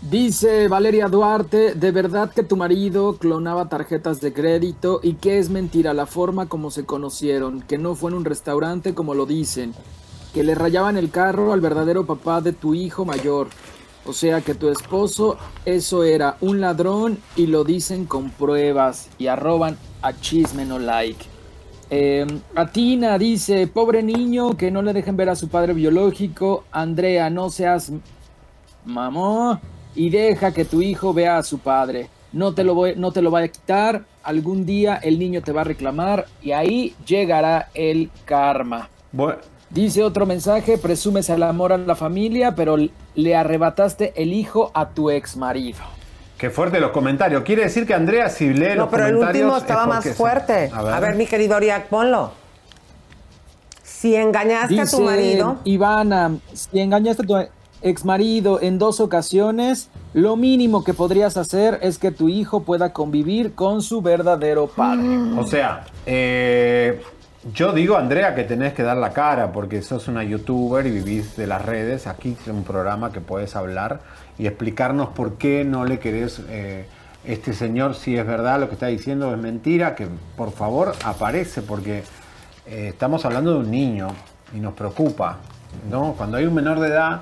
Speaker 5: Dice Valeria Duarte, de verdad que tu marido clonaba tarjetas de crédito y que es mentira la forma como se conocieron, que no fue en un restaurante como lo dicen, que le rayaban el carro al verdadero papá de tu hijo mayor. O sea que tu esposo eso era un ladrón y lo dicen con pruebas y arroban a chisme no like. Eh, Atina dice, pobre niño, que no le dejen ver a su padre biológico. Andrea, no seas mamá y deja que tu hijo vea a su padre. No te lo voy, no te lo vaya a quitar. Algún día el niño te va a reclamar y ahí llegará el karma. Dice otro mensaje, presumes el amor a la familia, pero le arrebataste el hijo a tu ex marido.
Speaker 4: Qué fuerte los comentarios. Quiere decir que Andrea, si lee
Speaker 3: No,
Speaker 4: los
Speaker 3: pero el
Speaker 4: comentarios.
Speaker 3: último
Speaker 4: es
Speaker 3: estaba más fuerte. A ver. mi querido Oriac, ponlo. Si engañaste a tu marido,
Speaker 5: Ivana, si engañaste a tu ex marido en dos ocasiones, lo mínimo que podrías hacer es que tu hijo pueda convivir con su verdadero padre.
Speaker 4: O sea, eh, yo digo, Andrea, que tenés que dar la cara porque sos una youtuber y vivís de las redes. Aquí es un programa que puedes hablar y explicarnos por qué no le querés. eh, este señor, si es verdad lo que está diciendo, es mentira, que por favor aparece porque eh, estamos hablando de un niño y nos preocupa. ¿no? Cuando hay un menor de edad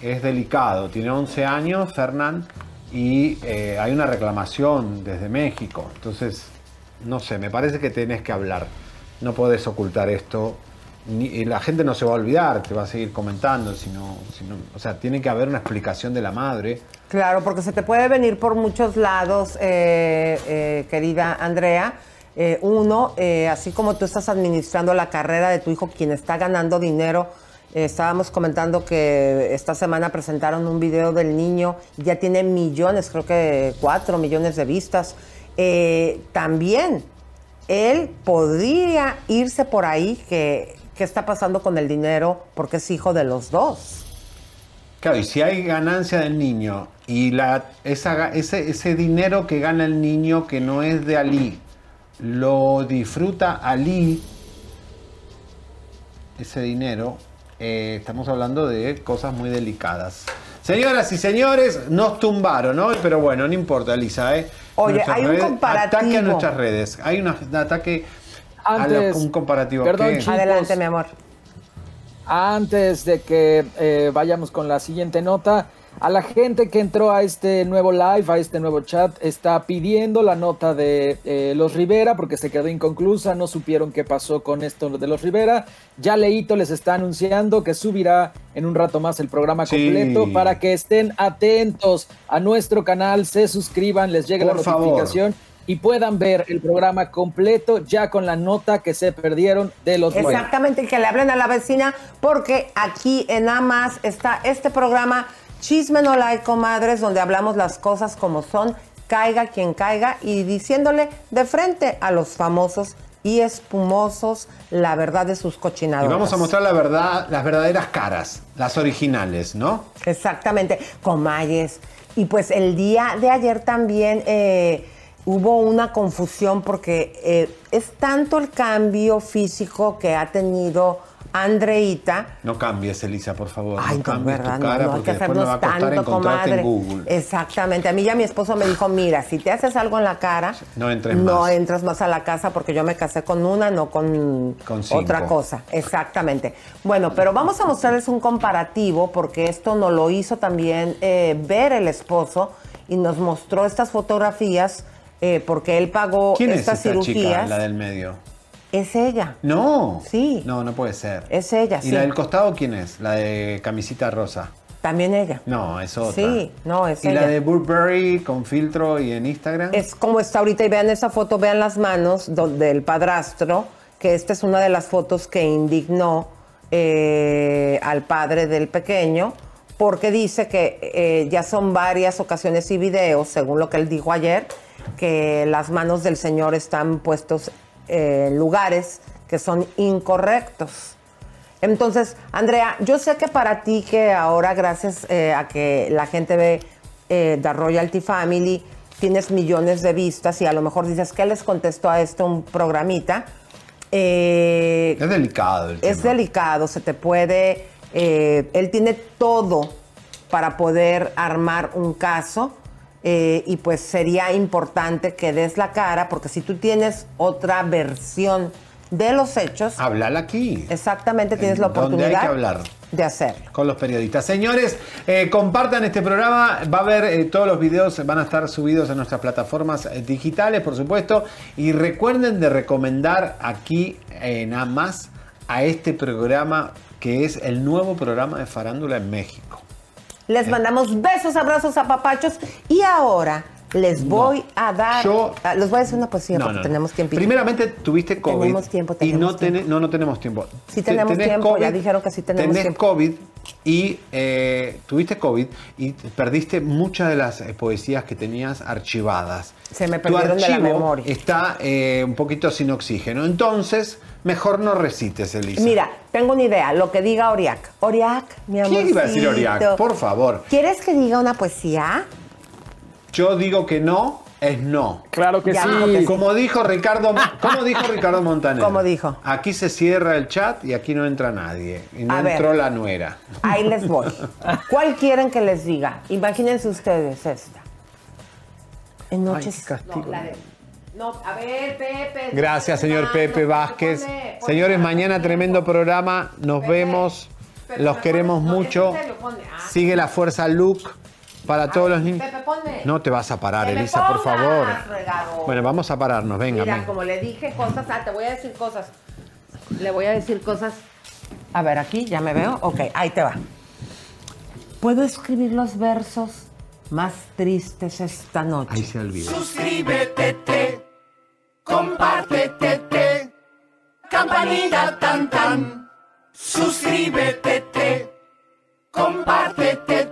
Speaker 4: es delicado. Tiene 11 años, Fernán, y eh, hay una reclamación desde México. Entonces, no sé, me parece que tenés que hablar. No podés ocultar esto. Y la gente no se va a olvidar, te va a seguir comentando. Sino, sino, o sea, tiene que haber una explicación de la madre.
Speaker 3: claro, porque se te puede venir por muchos lados, eh, eh, querida Andrea. Eh, uno, eh, así como tú estás administrando la carrera de tu hijo, quien está ganando dinero, estábamos comentando que esta semana presentaron un video del niño, ya tiene millones, creo que cuatro millones de vistas. También él podría irse por ahí, que qué está pasando con el dinero, porque es hijo de los dos.
Speaker 4: Claro, y si hay ganancia del niño y la, esa, ese, ese dinero que gana el niño que no es de Ali, lo disfruta Ali, ese dinero, eh, estamos hablando de cosas muy delicadas. Señoras y señores, nos tumbaron hoy, pero bueno, no importa, Elisa. ¿eh?
Speaker 3: Oye,
Speaker 4: Nuestras
Speaker 3: hay un
Speaker 4: redes-
Speaker 3: comparativo.
Speaker 4: Ataque a nuestras redes. Hay un ataque a lo-
Speaker 5: Antes-
Speaker 4: un comparativo.
Speaker 5: perdón.
Speaker 3: Adelante, mi amor.
Speaker 5: Antes de que eh, vayamos con la siguiente nota, a la gente que entró a este nuevo live, a este nuevo chat, está pidiendo la nota de eh, los Rivera porque se quedó inconclusa, no supieron qué pasó con esto de los Rivera. Ya Leito les está anunciando que subirá en un rato más el programa
Speaker 4: Sí.
Speaker 5: completo para que estén atentos a nuestro canal, se suscriban, les llegue la
Speaker 4: favor.
Speaker 5: notificación. Y puedan ver el programa completo ya con la nota que se perdieron de los Rivera.
Speaker 3: Exactamente, que le hablen a la vecina, porque aquí en AMAS está este programa Chisme No Like, comadres, donde hablamos las cosas como son, caiga quien caiga, y diciéndole de frente a los famosos y espumosos la verdad de sus
Speaker 4: Y
Speaker 3: cochinadas.
Speaker 4: vamos a mostrar la verdad, las verdaderas caras, las originales, ¿no?
Speaker 3: Exactamente, Comayes. Y pues el día de ayer también eh, hubo una confusión porque eh, es tanto el cambio físico que ha tenido Andreita.
Speaker 4: No cambies, Elisa, por favor.
Speaker 3: Ay,
Speaker 4: no
Speaker 3: no,
Speaker 4: cambies
Speaker 3: ¿verdad?
Speaker 4: tu cara
Speaker 3: no, no hay que hacernos tanto, comadre.
Speaker 4: en Google.
Speaker 3: Exactamente. A mí ya mi esposo me dijo, mira, si te haces algo en la cara,
Speaker 4: No entres
Speaker 3: no entras más a la casa porque yo me casé con una, no con, otra cosa. Exactamente. Bueno, pero vamos a mostrarles un comparativo porque esto nos lo hizo también eh, ver el esposo y nos mostró estas fotografías eh, porque él pagó
Speaker 4: ¿Quién es
Speaker 3: estas
Speaker 4: esta
Speaker 3: cirugías.
Speaker 4: chica, la del medio?
Speaker 3: Es ella.
Speaker 4: No.
Speaker 3: Sí.
Speaker 4: No, no puede ser.
Speaker 3: Es ella,
Speaker 4: ¿Y
Speaker 3: sí.
Speaker 4: la del costado quién es? La de camisita rosa.
Speaker 3: También ella.
Speaker 4: No, es otra.
Speaker 3: Sí, no, es
Speaker 4: ¿Y
Speaker 3: ella.
Speaker 4: la de Burberry con filtro y en Instagram?
Speaker 3: Es como está ahorita y vean esa foto, vean las manos do- del padrastro, que esta es una de las fotos que indignó eh, al padre del pequeño, porque dice que eh, ya son varias ocasiones y videos, según lo que él dijo ayer, que las manos del señor están puestos eh, lugares que son incorrectos. Entonces, Andrea, yo sé que para ti que ahora, gracias eh, a que la gente ve eh, The Royalty Family, tienes millones de vistas y a lo mejor dices, ¿qué les contestó a esto un programita? Eh,
Speaker 4: es delicado el
Speaker 3: es delicado, se te puede... él tiene todo para poder armar un caso eh, y pues sería importante que des la cara porque si tú tienes otra versión de los hechos,
Speaker 4: Háblala aquí.
Speaker 3: exactamente tienes la
Speaker 4: Donde hay
Speaker 3: oportunidad
Speaker 4: que hablar.
Speaker 3: de hacerlo.
Speaker 4: Con los periodistas. Señores, eh, compartan este programa. Va a haber eh, todos los videos, van a estar subidos en nuestras plataformas digitales, por supuesto. Y recuerden de recomendar aquí en AMAS a este programa que es el nuevo programa de farándula en México.
Speaker 3: Les mandamos besos, abrazos, apapachos. Y ahora les voy a dar,
Speaker 4: Yo-
Speaker 3: ah, les voy a decir una poesía
Speaker 4: No,
Speaker 3: porque
Speaker 4: no,
Speaker 3: tenemos tiempo.
Speaker 4: Primeramente tuviste COVID.
Speaker 3: Tenemos tiempo,
Speaker 4: y
Speaker 3: tenemos
Speaker 4: no, tene- no, no tenemos tiempo.
Speaker 3: Sí
Speaker 4: Te-
Speaker 3: tenemos
Speaker 4: tenés
Speaker 3: tiempo, ya dijeron que sí tenemos
Speaker 4: tenés
Speaker 3: tiempo.
Speaker 4: COVID y eh, tuviste COVID y perdiste muchas de las eh, poesías que tenías archivadas.
Speaker 3: Se me
Speaker 4: Tu
Speaker 3: perdieron de la
Speaker 4: archivo
Speaker 3: memoria.
Speaker 4: está eh, un poquito sin oxígeno. Entonces, mejor no recites, Elisa.
Speaker 3: Mira, tengo una idea, lo que diga Oriac. Oriac, mi amor.
Speaker 4: ¿Quién iba a decir Oriac? Por favor.
Speaker 3: ¿Quieres que diga una poesía?
Speaker 4: Yo digo que no, es no.
Speaker 5: Claro
Speaker 3: que Ya, sí. dijo que sí.
Speaker 4: Como dijo Ricardo, ¿cómo dijo Ricardo (laughs) Montaner?
Speaker 3: ¿Cómo dijo?
Speaker 4: Aquí se cierra el chat y aquí no entra nadie. Y no
Speaker 3: A ver.
Speaker 4: entró la nuera.
Speaker 3: Ahí les voy. (laughs) ¿Cuál quieren que les diga? Imagínense ustedes esta. En noches.
Speaker 4: castigo.
Speaker 3: No, la de- no, a ver, Pepe.
Speaker 4: Gracias, señor Pepe Vázquez.
Speaker 3: ponle, ponle.
Speaker 4: Señores, mañana tremendo programa. Nos vemos. Los queremos mucho. Sigue la fuerza Luke para todos los niños.
Speaker 3: Pepe, ponme.
Speaker 4: No te vas a parar,
Speaker 3: Que me
Speaker 4: Elisa, por
Speaker 3: pongas,
Speaker 4: favor. Bueno, vamos a pararnos. Venga,
Speaker 3: Mira,
Speaker 4: venga.
Speaker 3: como le dije cosas, ah, te voy a decir cosas. Le voy a decir cosas. A ver, aquí, ya me veo. Ok, ahí te va. ¿Puedo escribir los versos más tristes esta noche?
Speaker 4: Ahí se olvida.
Speaker 22: Suscríbete, te, compártete, te, campanita tan tan. Suscríbete, te, compártete, te,